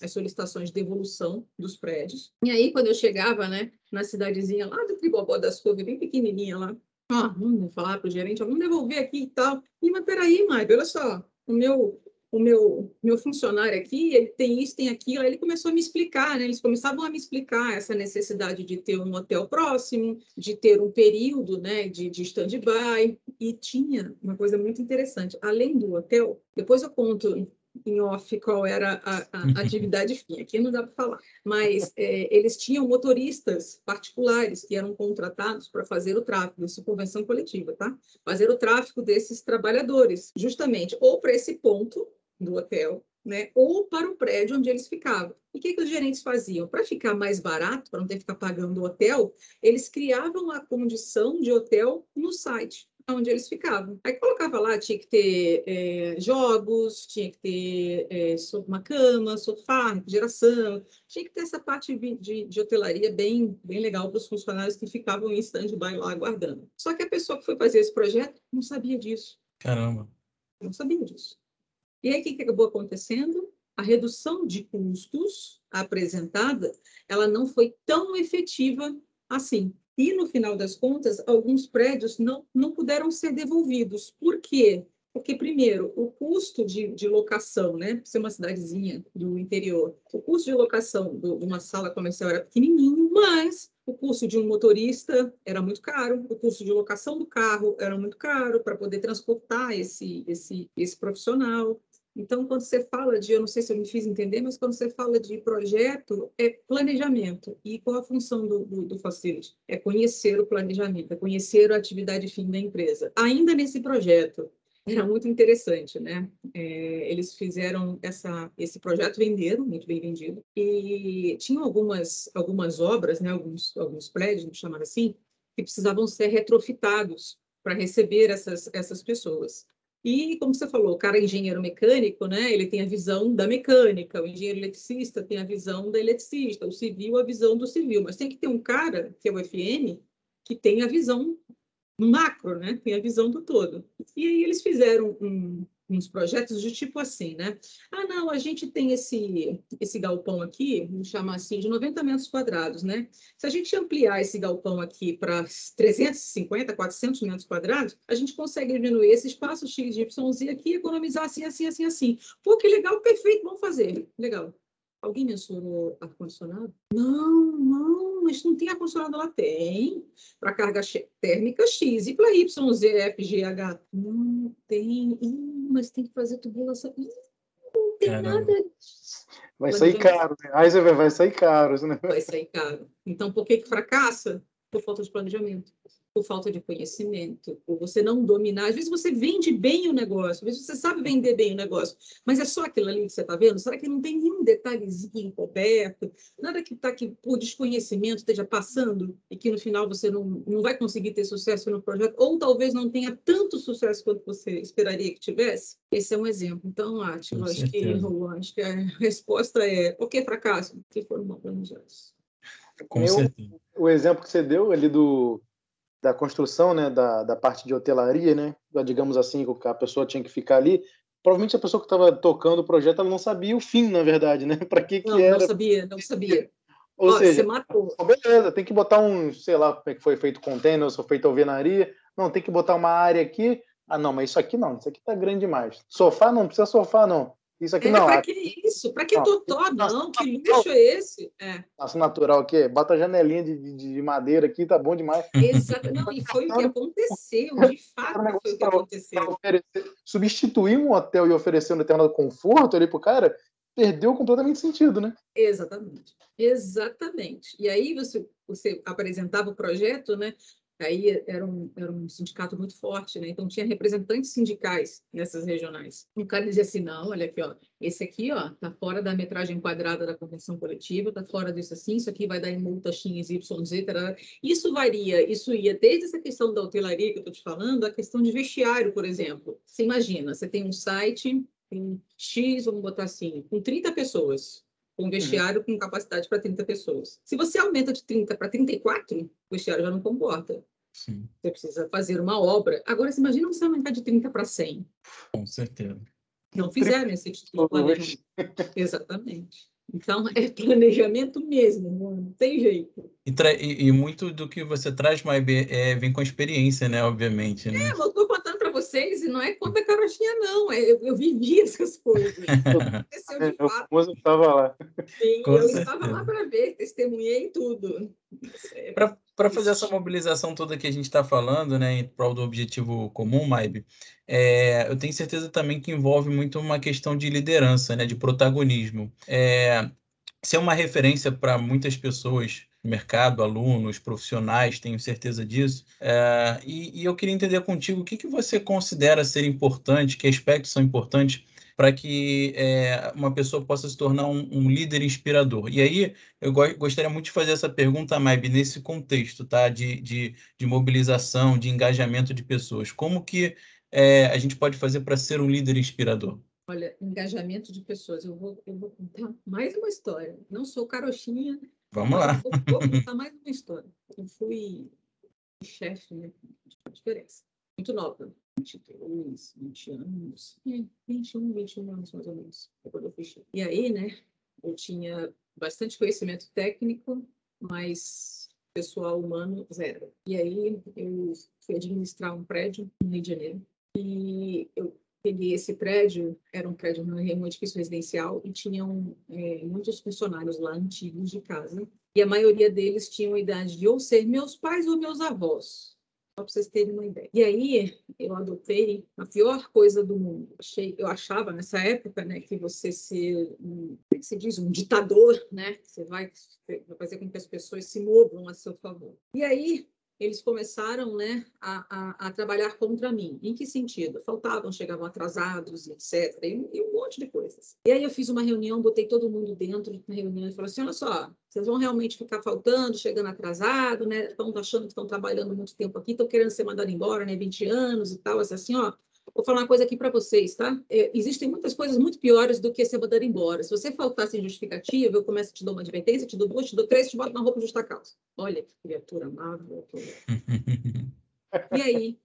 as solicitações de devolução dos prédios. E aí, quando eu chegava né, na cidadezinha lá do Tribobó das Couves, bem pequenininha lá, ah, vamos falar para o gerente, vamos devolver aqui e tal. E, mas peraí, Mike, olha só, o meu o meu, meu funcionário aqui, ele tem isso, tem aquilo. Aí ele começou a me explicar, né? Eles começavam a me explicar essa necessidade de ter um hotel próximo, de ter um período, né, de, de stand-by. E tinha uma coisa muito interessante. Além do hotel, depois eu conto em off qual era a, a [LAUGHS] atividade fim, aqui não dá para falar, mas é, eles tinham motoristas particulares que eram contratados para fazer o tráfego, isso convenção coletiva, tá? Fazer o tráfego desses trabalhadores, justamente, ou para esse ponto, do hotel, né? ou para o prédio onde eles ficavam. E o que, que os gerentes faziam? Para ficar mais barato, para não ter que ficar pagando o hotel, eles criavam a condição de hotel no site onde eles ficavam. Aí colocava lá, tinha que ter é, jogos, tinha que ter é, uma cama, sofá, refrigeração, tinha que ter essa parte de, de, de hotelaria bem, bem legal para os funcionários que ficavam em stand-by lá aguardando. Só que a pessoa que foi fazer esse projeto não sabia disso. Caramba! Não sabia disso. E aí, o que acabou acontecendo? A redução de custos apresentada, ela não foi tão efetiva assim. E, no final das contas, alguns prédios não, não puderam ser devolvidos. Por quê? Porque, primeiro, o custo de, de locação, né? Ser uma cidadezinha do interior, o custo de locação de uma sala comercial era pequenininho, mas o custo de um motorista era muito caro, o custo de locação do carro era muito caro para poder transportar esse, esse, esse profissional. Então, quando você fala de, eu não sei se eu me fiz entender, mas quando você fala de projeto, é planejamento. E qual a função do, do, do Facility? É conhecer o planejamento, é conhecer a atividade fim da empresa. Ainda nesse projeto, era muito interessante, né? É, eles fizeram essa, esse projeto, venderam, muito bem vendido, e tinham algumas, algumas obras, né? alguns, alguns prédios, vamos chamar assim, que precisavam ser retrofitados para receber essas, essas pessoas. E, como você falou, o cara é engenheiro mecânico, né? Ele tem a visão da mecânica, o engenheiro eletricista tem a visão da eletricista, o civil a visão do civil, mas tem que ter um cara, que é o FN, que tem a visão macro, né? Tem a visão do todo. E aí eles fizeram um, uns projetos de tipo assim, né? Ah, não, a gente tem esse, esse galpão aqui, vamos chamar assim, de 90 metros quadrados, né? Se a gente ampliar esse galpão aqui para 350, 400 metros quadrados, a gente consegue diminuir esse espaço X, Y, Z aqui economizar assim, assim, assim, assim. Pô, que legal, perfeito, vamos fazer. Legal. Alguém mencionou ar-condicionado? Não, não, mas não tem ar-condicionado lá. Tem. Para carga térmica X e para Y, Z, F, G, H. Não tem. Ih, mas tem que fazer tubulação. Ih, não tem Caramba. nada Vai sair caro, né? Aí você vai, vai sair caro. Né? Vai sair caro. Então, por que, que fracassa? Por falta de planejamento por falta de conhecimento, por você não dominar. Às vezes você vende bem o negócio, às vezes você sabe vender bem o negócio, mas é só aquilo ali que você está vendo? Será que não tem nenhum detalhezinho encoberto? Nada que está aqui por desconhecimento esteja passando e que no final você não, não vai conseguir ter sucesso no projeto, ou talvez não tenha tanto sucesso quanto você esperaria que tivesse? Esse é um exemplo. Então, Átila, acho que, acho que a resposta é por que fracasso? Porque foram mal planejados. Com Eu, certeza. O exemplo que você deu ali do da construção, né, da, da parte de hotelaria, né, digamos assim, que a pessoa tinha que ficar ali. Provavelmente a pessoa que estava tocando o projeto, ela não sabia o fim, na verdade, né? [LAUGHS] Para que não, que era? Não sabia, não sabia. Ou Ó, seja, você matou. beleza, tem que botar um, sei lá, como é que foi feito container, se foi feito alvenaria. Não, tem que botar uma área aqui. Ah, não, mas isso aqui não, isso aqui tá grande demais. Sofá não, precisa sofá não. Isso aqui é, não. Pra que isso? Pra que totó? Não, que luxo é esse? É. Nossa, natural o quê? Bota a janelinha de, de, de, madeira aqui, tá bom demais. Exato. Não, e foi o que aconteceu, de fato foi o que aconteceu. Oferecer, substituir um hotel e oferecer um determinado conforto ali pro cara, perdeu completamente sentido, né? Exatamente. Exatamente. E aí você, você apresentava o projeto, né? Aí era um, era um sindicato muito forte, né? Então tinha representantes sindicais nessas regionais. Um cara dizia assim: não, olha aqui, ó, esse aqui, ó, tá fora da metragem quadrada da convenção coletiva, tá fora disso assim, isso aqui vai dar em multa X, Y, Z. Isso varia, isso ia desde essa questão da hotelaria que eu tô te falando, a questão de vestiário, por exemplo. Você imagina, você tem um site, tem X, vamos botar assim, com 30 pessoas um vestiário uhum. com capacidade para 30 pessoas. Se você aumenta de 30 para 34, o vestiário já não comporta. Sim. Você precisa fazer uma obra. Agora, você imagina você aumentar de 30 para 100. Com certeza. Não fizeram esse tipo de planejamento. Exatamente. Então, é planejamento mesmo, não tem jeito. E, e, e muito do que você traz, Maib, é, vem com a experiência, né? Obviamente. Né? É, eu estou contando vocês e não é conta carochinha, não. É, eu, eu vivi [LAUGHS] essas coisas. Aconteceu de [LAUGHS] fato. Eu estava lá. Sim, com eu certeza. estava lá para ver, testemunhei tudo. Para fazer essa mobilização toda que a gente está falando, né, em prol do objetivo comum, Maib, é, eu tenho certeza também que envolve muito uma questão de liderança, né, de protagonismo. É, ser uma referência para muitas pessoas mercado, alunos, profissionais, tenho certeza disso. É, e, e, eu queria entender contigo o que, que você considera ser importante, que aspectos são importantes para que é, uma pessoa possa se tornar um, um, líder inspirador. E aí, eu go gostaria muito de fazer essa pergunta, Maib, nesse contexto tá? de, de, de mobilização, de engajamento de pessoas. Como que é, a gente pode fazer para ser um líder inspirador? Olha, engajamento de pessoas. Eu vou, eu vou contar mais uma história. Não sou carochinha. Vamos lá. Vou, contar mais uma história. Eu fui chefe, né? Diferença. Muito nova. 22, 20 anos. É, 21, 21 anos mais ou menos. Quando eu fui chefe. E aí, né? Eu tinha bastante conhecimento técnico, mas pessoal humano, zero. E aí eu fui administrar um prédio no Rio de Janeiro e eu peguei esse prédio, era um prédio um edifício residencial e tinham é, muitos funcionários lá antigos de casa e a maioria deles tinham idade de ou ser meus pais ou meus avós. Só para vocês terem uma ideia. E aí eu adotei a pior coisa do mundo. Achei, eu achava nessa época, né, que você ser um, como é que se diz, um ditador, né, você vai, vai fazer com que as pessoas se movam a seu favor. E aí eles começaram né, a, a, a, trabalhar contra mim. Em que sentido? Faltavam, chegavam atrasados, etc. E, e, um monte de coisas. E aí eu fiz uma reunião, botei todo mundo dentro da reunião e falei assim, olha só, vocês vão realmente ficar faltando, chegando atrasado, né? Estão achando que estão trabalhando muito tempo aqui, estão querendo ser mandados embora, né? 20 anos e tal, assim, ó. Vou falar uma coisa aqui para vocês, tá? É, existem muitas coisas muito piores do que ser mandado embora. Se você faltar sem justificativa, eu começo a te dar uma advertência, te dou duas, te dou três, te boto na roupa justa causa. Olha que criatura amável. e aí?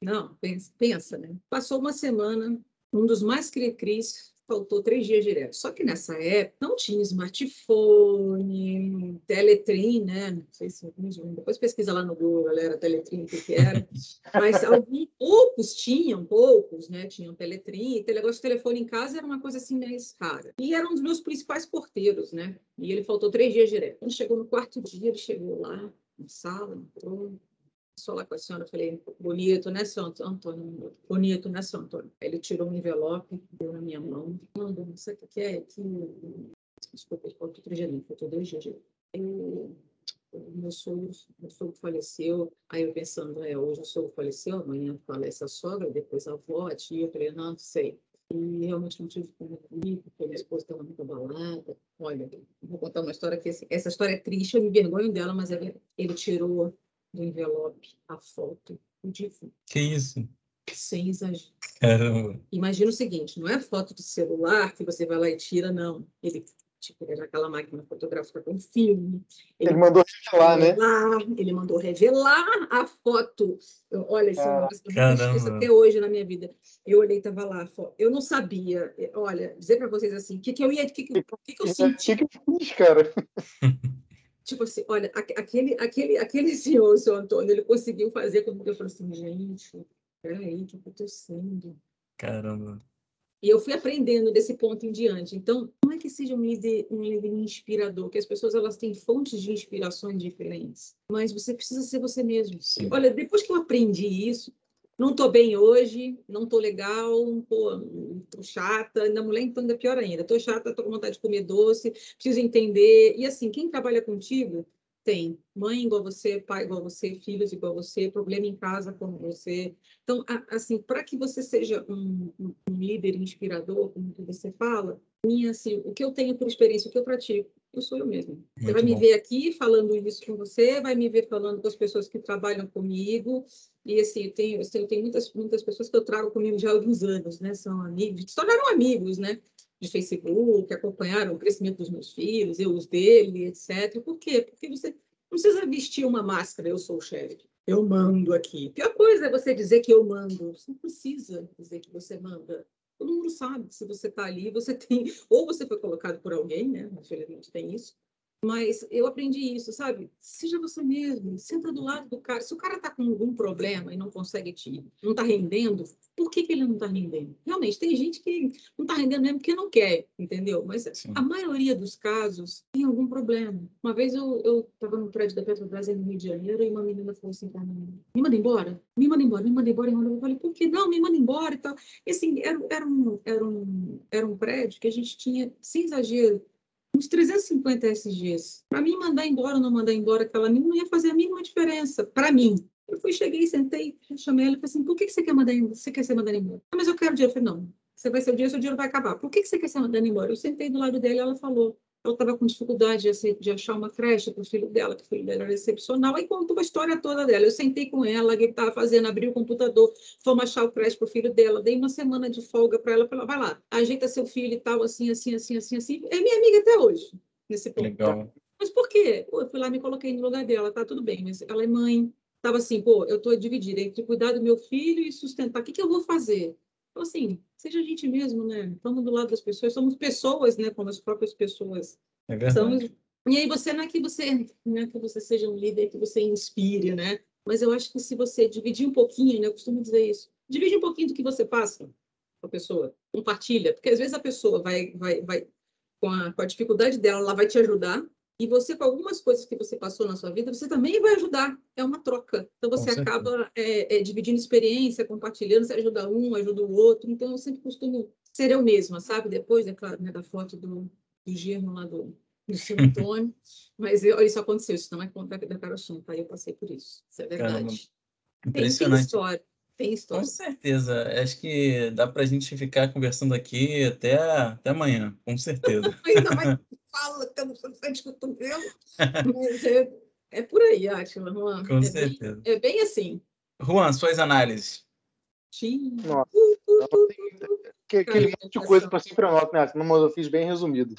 Não, pensa, pensa, né? Passou uma semana, um dos mais cri-cris faltou três dias direto. Só que nessa época não tinha smartphone, teletrim, né? Não sei se depois pesquisa lá no Google, galera, teletrim, o que, que era. [LAUGHS] Mas alguns, poucos tinham, poucos, né? Tinham teletrim, e negócio de telefone em casa era uma coisa assim mais rara. E era um dos meus principais porteiros, né? E ele faltou três dias direto. Quando chegou no quarto dia, ele chegou lá na sala, entrou, só lá com a senhora, eu falei, bonito, né, seu Antônio? Bonito, né, seu Antônio? Ele tirou um envelope, deu na minha mão, mandou, não sei o que é, que... Desculpa, outro dia não, foi dois dias. Eu, meu sogro, meu sogro faleceu, aí eu pensando, é, hoje o sogro faleceu, amanhã falece a sogra, depois a avó, a tia, eu falei, não, não sei. E realmente não tive como comigo, porque minha esposa estava muito abalada. Olha, vou contar uma história que essa história é triste, eu me vergonho dela, mas ele, ele tirou do envelope a foto do defunto. Que isso? Sem exagero. Caramba. Imagina o seguinte, não é foto de celular que você vai lá e tira, não. Ele tipo, era aquela máquina fotográfica com filme. Ele, ele mandou revelar, né? Ele mandou revelar a foto. Eu, olha, isso ah, é até hoje na minha vida. Eu olhei, estava lá, eu não sabia. Olha, dizer para vocês assim, o que, que eu ia, o que, que, que, que eu senti? O que, que eu fiz, cara? [LAUGHS] tipo assim, olha, aquele, aquele, aquele senhor, o senhor Antônio, ele conseguiu fazer com que eu falei assim, gente, peraí, o que eu estou sendo? Caramba. E eu fui aprendendo desse ponto em diante. Então, não é que seja um líder, um líder inspirador, que as pessoas elas têm fontes de inspirações diferentes, mas você precisa ser você mesmo. Sim. Olha, depois que eu aprendi isso, não estou bem hoje, não estou legal, estou chata, ainda mulher então ainda pior ainda, estou chata, estou com vontade de comer doce, preciso entender. E assim, quem trabalha contigo tem mãe igual você, pai igual você, filhos igual você, problema em casa como você. Então, assim, para que você seja um, um, um, líder inspirador, como você fala, minha, assim, o que eu tenho por experiência, o que eu pratico, eu sou eu mesma. Você vai bom. me ver aqui falando isso com você, vai me ver falando com as pessoas que trabalham comigo. E assim, eu tenho, eu tenho muitas, muitas pessoas que eu trago comigo já há alguns anos, né? São amigos, se tornaram amigos, né? de Facebook, acompanharam o crescimento dos meus filhos, eu os dele, etc. Por quê? Porque você precisa vestir uma máscara, eu sou o chefe, eu mando aqui. A pior coisa é você dizer que eu mando. Você não precisa dizer que você manda. Todo mundo sabe que se você está ali, você [LAUGHS] tem. Ou você foi colocado por alguém, né? Infelizmente tem isso. Mas eu aprendi isso, sabe? Seja você mesmo, senta do lado do cara. Se o cara está com algum problema e não consegue te, não está rendendo, por que, que ele não está rendendo? Realmente, tem gente que não está rendendo mesmo porque não quer, entendeu? Mas Sim. a maioria dos casos tem algum problema. Uma vez eu estava no prédio da Petrobras no Rio de Janeiro e uma menina falou assim me manda embora, me manda embora, me manda embora. Eu falei, por que não? Me manda embora e tal. E assim, era, era, um, era, um, era um prédio que a gente tinha, sem exagero, uns 350 SGs. Para mim, mandar embora ou não mandar embora aquela menina não ia fazer a mínima diferença. Para mim. Eu fui, cheguei, sentei, chamei ela e falei assim: por que, que você quer mandar embora? Você quer ser mandada embora? Ah, mas eu quero dinheiro. Eu falei: não, você vai ser o dinheiro, seu dinheiro vai acabar. Por que, que você quer ser mandada embora? Eu sentei do lado dele ela falou: ela estava com dificuldade de achar uma creche para o filho dela, que o filho dela era excepcional, e contou a história toda dela. Eu sentei com ela, o que estava fazendo, abri o computador, fomos achar o creche para o filho dela, dei uma semana de folga para ela, falei, vai lá, ajeita seu filho e tal, assim, assim, assim, assim, assim. É minha amiga até hoje, nesse ponto. Legal. Mas por quê? Pô, eu fui lá me coloquei no lugar dela, tá tudo bem, mas ela é mãe, estava assim, pô, eu estou dividida entre cuidar do meu filho e sustentar, o que, que eu vou fazer? Então, assim, seja a gente mesmo, né? Estamos do lado das pessoas, somos pessoas, né? Como as próprias pessoas é verdade. Então, e aí você não é que você não é que você seja um líder que você inspire, né? Mas eu acho que se você dividir um pouquinho, né? Eu costumo dizer isso. Divide um pouquinho do que você passa com a pessoa, compartilha, porque às vezes a pessoa vai vai vai com a, com a dificuldade dela, ela vai te ajudar, e você, com algumas coisas que você passou na sua vida, você também vai ajudar. É uma troca. Então, você acaba é, é, dividindo experiência, compartilhando, você ajuda um, ajuda o outro. Então, eu sempre costumo ser eu mesma, sabe? Depois, é claro, né, da foto do, do germo lá do, do seu [LAUGHS] Antônio, mas eu, isso aconteceu, isso não é conta da Carochinha, tá? Eu passei por isso, isso é verdade. Caramba. Impressionante. Tem, tem história, tem história. Com certeza, acho que dá para a gente ficar conversando aqui até, até amanhã, com certeza. [LAUGHS] Ainda mais fala, estamos frente cotovelo, mas é, é por aí, Átila, Juan. Com é certeza. Bem, é bem assim. Juan, suas análises. Sim. Nossa, que, aquele monte de coisa que eu sempre anoto, né? Mas eu fiz bem resumido.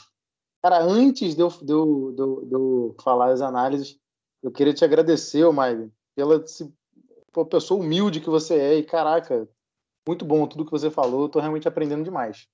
Cara, antes de eu, de eu, de eu, de eu falar as análises, eu queria te agradecer, Maile, pela pô, pessoa humilde que você é. E, caraca, muito bom tudo que você falou. Eu tô realmente aprendendo demais.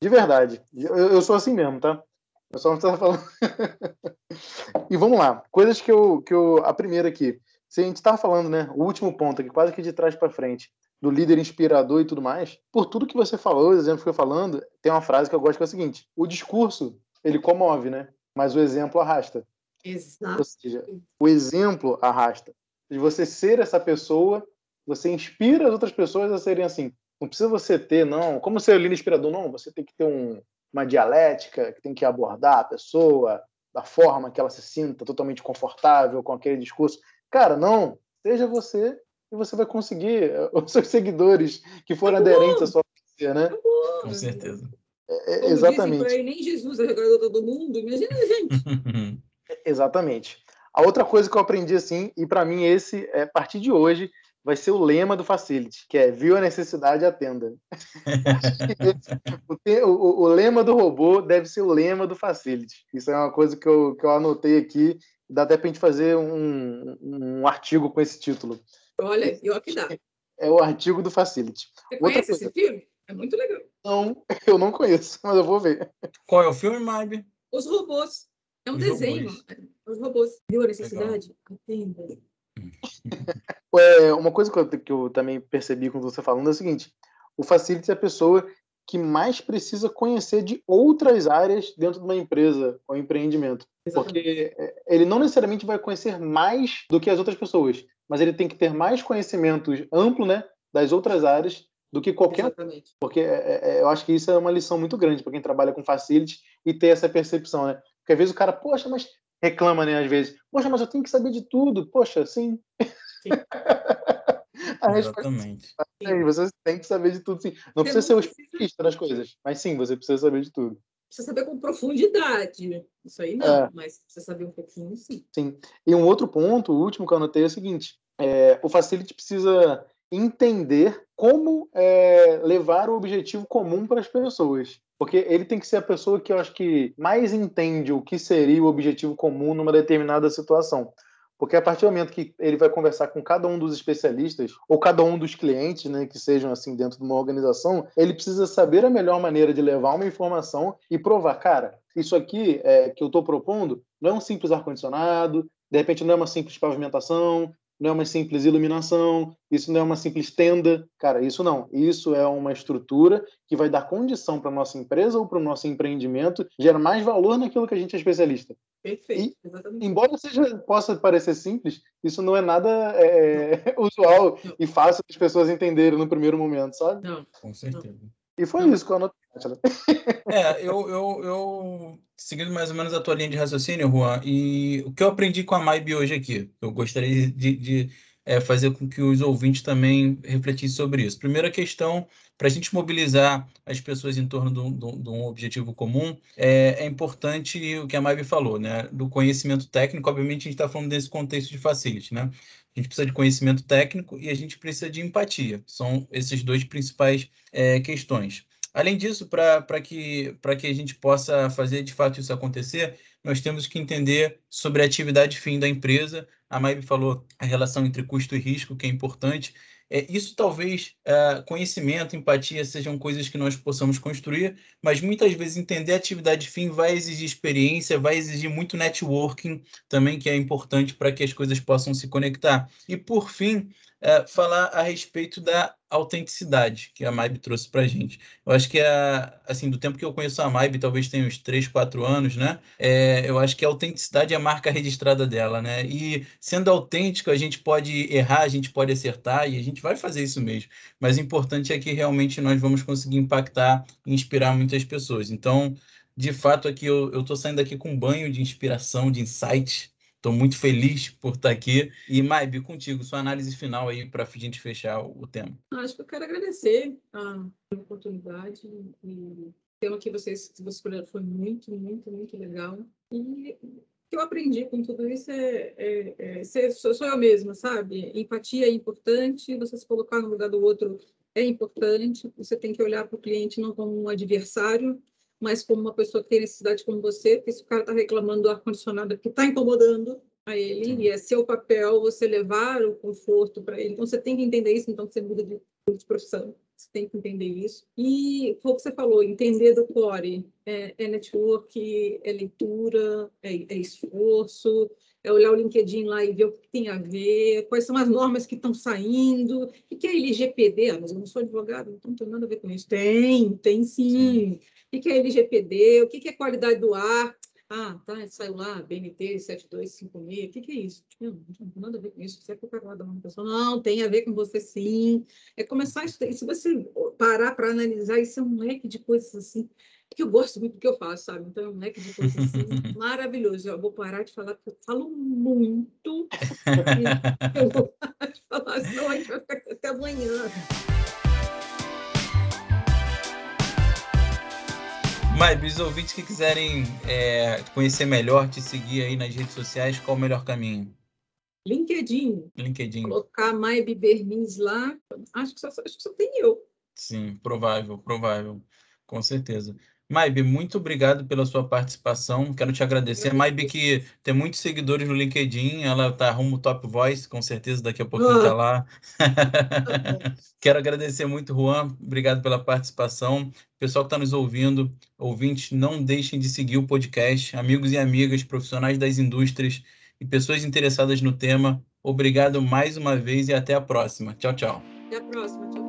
De verdade. Eu, eu sou assim mesmo, tá? Eu só não estava falando. [LAUGHS] e vamos lá. Coisas que eu, que eu. A primeira aqui. Se a gente estava falando, né? O último ponto aqui, quase que de trás para frente do líder inspirador e tudo mais, por tudo que você falou, os exemplos que eu falando, tem uma frase que eu gosto que é o seguinte: o discurso ele comove, né? Mas o exemplo arrasta. Exato. Ou seja, o exemplo arrasta. De você ser essa pessoa, você inspira as outras pessoas a serem assim. Não precisa você ter, não, como ser lindo inspirador, não, você tem que ter um, uma dialética, que tem que abordar a pessoa da forma que ela se sinta totalmente confortável com aquele discurso. Cara, não, seja você e você vai conseguir [LAUGHS] os seus seguidores que forem aderentes à sua polícia, né? Com certeza. É, é exatamente. Aí, nem Jesus agradou todo mundo, imagina a gente. [LAUGHS] exatamente. A outra coisa que eu aprendi assim, e para mim esse, é, a partir de hoje, vai ser o lema do Facility, que é viu a necessidade, atenda. [LAUGHS] o, o, o, lema do robô deve ser o lema do Facility. Isso é uma coisa que eu, que eu anotei aqui, dá até para a gente fazer um, um artigo com esse título. Olha, eu aqui dá. É o artigo do Facility. Você Outra conhece coisa... esse filme? É muito legal. Não, [LAUGHS] eu não conheço, mas eu vou ver. Qual é o filme, Maib? Os Robôs. É um Os desenho. Robôs. Os robôs. Viu a necessidade? Atenda. É, uma coisa que eu, que eu, também percebi com você falando é o seguinte: o facility é a pessoa que mais precisa conhecer de outras áreas dentro de uma empresa ou empreendimento. Exatamente. Porque é, ele não necessariamente vai conhecer mais do que as outras pessoas, mas ele tem que ter mais conhecimentos amplo né, das outras áreas do que qualquer. Exatamente. Porque é, é, eu acho que isso é uma lição muito grande para quem trabalha com facility e ter essa percepção, né? Porque às vezes o cara, poxa, mas reclama, né? Às vezes, poxa, mas eu tenho que saber de tudo. Poxa, sim. sim. [LAUGHS] Exatamente. É, você tem que saber de tudo, sim. Não você precisa ser o especialista das coisas, mas sim, você precisa saber de tudo. Precisa saber com profundidade. Isso aí não, é. mas precisa saber um pouquinho, sim. Sim. E um outro ponto, o último que eu anotei é o seguinte: é, o Facility precisa entender como é, levar o objetivo comum para as pessoas. Porque ele tem que ser a pessoa que eu acho que mais entende o que seria o objetivo comum numa determinada situação. Porque a partir do momento que ele vai conversar com cada um dos especialistas, ou cada um dos clientes, né, que sejam assim dentro de uma organização, ele precisa saber a melhor maneira de levar uma informação e provar, cara, isso aqui é, que eu estou propondo não é um simples ar-condicionado, de repente não é uma simples pavimentação, não é uma simples iluminação, isso não é uma simples tenda. Cara, isso não. Isso é uma estrutura que vai dar condição para a nossa empresa ou para o nosso empreendimento, gera mais valor naquilo que a gente é especialista. Perfeito, e, exatamente. Embora seja, possa parecer simples, isso não é nada é, [LAUGHS] usual não. e fácil das pessoas entenderem no primeiro momento, sabe? Não. Com certeza. E foi não. isso que eu anotei. É, eu, eu, eu, seguindo mais ou menos a tua linha de raciocínio, Juan, e o que eu aprendi com a MAIB hoje aqui, eu gostaria de, de é, fazer com que os ouvintes também refletissem sobre isso. Primeira questão, para a gente mobilizar as pessoas em torno de um, objetivo comum, é, é, importante o que a Maib falou, né? Do conhecimento técnico, obviamente a gente está falando desse contexto de facility, né? A gente precisa de conhecimento técnico e a gente precisa de empatia. São esses dois principais é, questões. Além disso, para que, que a gente possa fazer de fato isso acontecer, nós temos que entender sobre a atividade fim da empresa. A Maib falou a relação entre custo e risco, que é importante. É, isso talvez é, conhecimento, empatia sejam coisas que nós possamos construir, mas muitas vezes entender a atividade fim vai exigir experiência, vai exigir muito networking também, que é importante para que as coisas possam se conectar. E por fim, é, falar a respeito da autenticidade que a Maib trouxe para a gente. Eu acho que, a, assim, do tempo que eu conheço a Maib, talvez tenha uns 3, 4 anos, né? É, eu acho que a autenticidade é a marca registrada dela, né? E sendo autêntico, a gente pode errar, a gente pode acertar e a gente vai fazer isso mesmo. Mas o importante é que realmente nós vamos conseguir impactar e inspirar muitas pessoas. Então, de fato, aqui eu estou saindo aqui com um banho de inspiração, de insight, Estou muito feliz por estar aqui. E, Maib, contigo, sua análise final aí para a gente fechar o tema. Acho que eu quero agradecer a oportunidade e o tema que vocês, vocês escolheram foi muito, muito, muito legal. E o que eu aprendi com tudo isso é, é, é ser, sou, sou eu mesma, sabe? Empatia é importante, você se colocar no lugar do outro é importante, você tem que olhar para o cliente não como um adversário, mas como uma pessoa que tem necessidade como você, porque se o cara está reclamando do ar-condicionado que está incomodando a ele, Sim. e é seu papel você levar o conforto para ele. Então, você tem que entender isso, então você muda de, de profissão. Você tem que entender isso. E foi o que você falou, entender do core. É, é network, é leitura, é, é, esforço, é olhar o LinkedIn lá e ver o que tem a ver, quais são as normas que estão saindo, o que é LGPD? Ah, mas eu não sou advogado, então não tem nada a ver com isso. Tem, tem sim. sim. O que é LGPD? O que é qualidade do ar? Ah, tá, saiu lá, BNT 7256, o que, que é isso? Não, não tem nada a ver com isso. Você é qualquer lado da manutenção. Não, tem a ver com você sim. É começar a estudar. Se você parar para analisar, isso é um leque de coisas assim, que eu gosto muito do que eu faço, sabe? Então é um leque de coisas assim, [LAUGHS] maravilhoso. Eu vou parar de falar, porque eu falo muito. eu vou parar de falar, senão a gente vai ficar até amanhã. Mas, os ouvintes que quiserem é, conhecer melhor, te seguir aí nas redes sociais, qual o melhor caminho? LinkedIn. LinkedIn. Colocar Maibe Bermins lá, acho que, só, acho que só tem eu. Sim, provável, provável, com certeza. Maibe, muito obrigado pela sua participação. Quero te agradecer. Maibe que tem muitos seguidores no LinkedIn, ela tá rumo Top Voice, com certeza daqui a pouquinho tá [LAUGHS] lá. [LAUGHS] Quero agradecer muito, Juan. Obrigado pela participação. Pessoal que está nos ouvindo, ouvintes, não deixem de seguir o podcast. Amigos e amigas, profissionais das indústrias e pessoas interessadas no tema, obrigado mais uma vez e até a próxima. Tchau, tchau. Até a próxima. Tchau.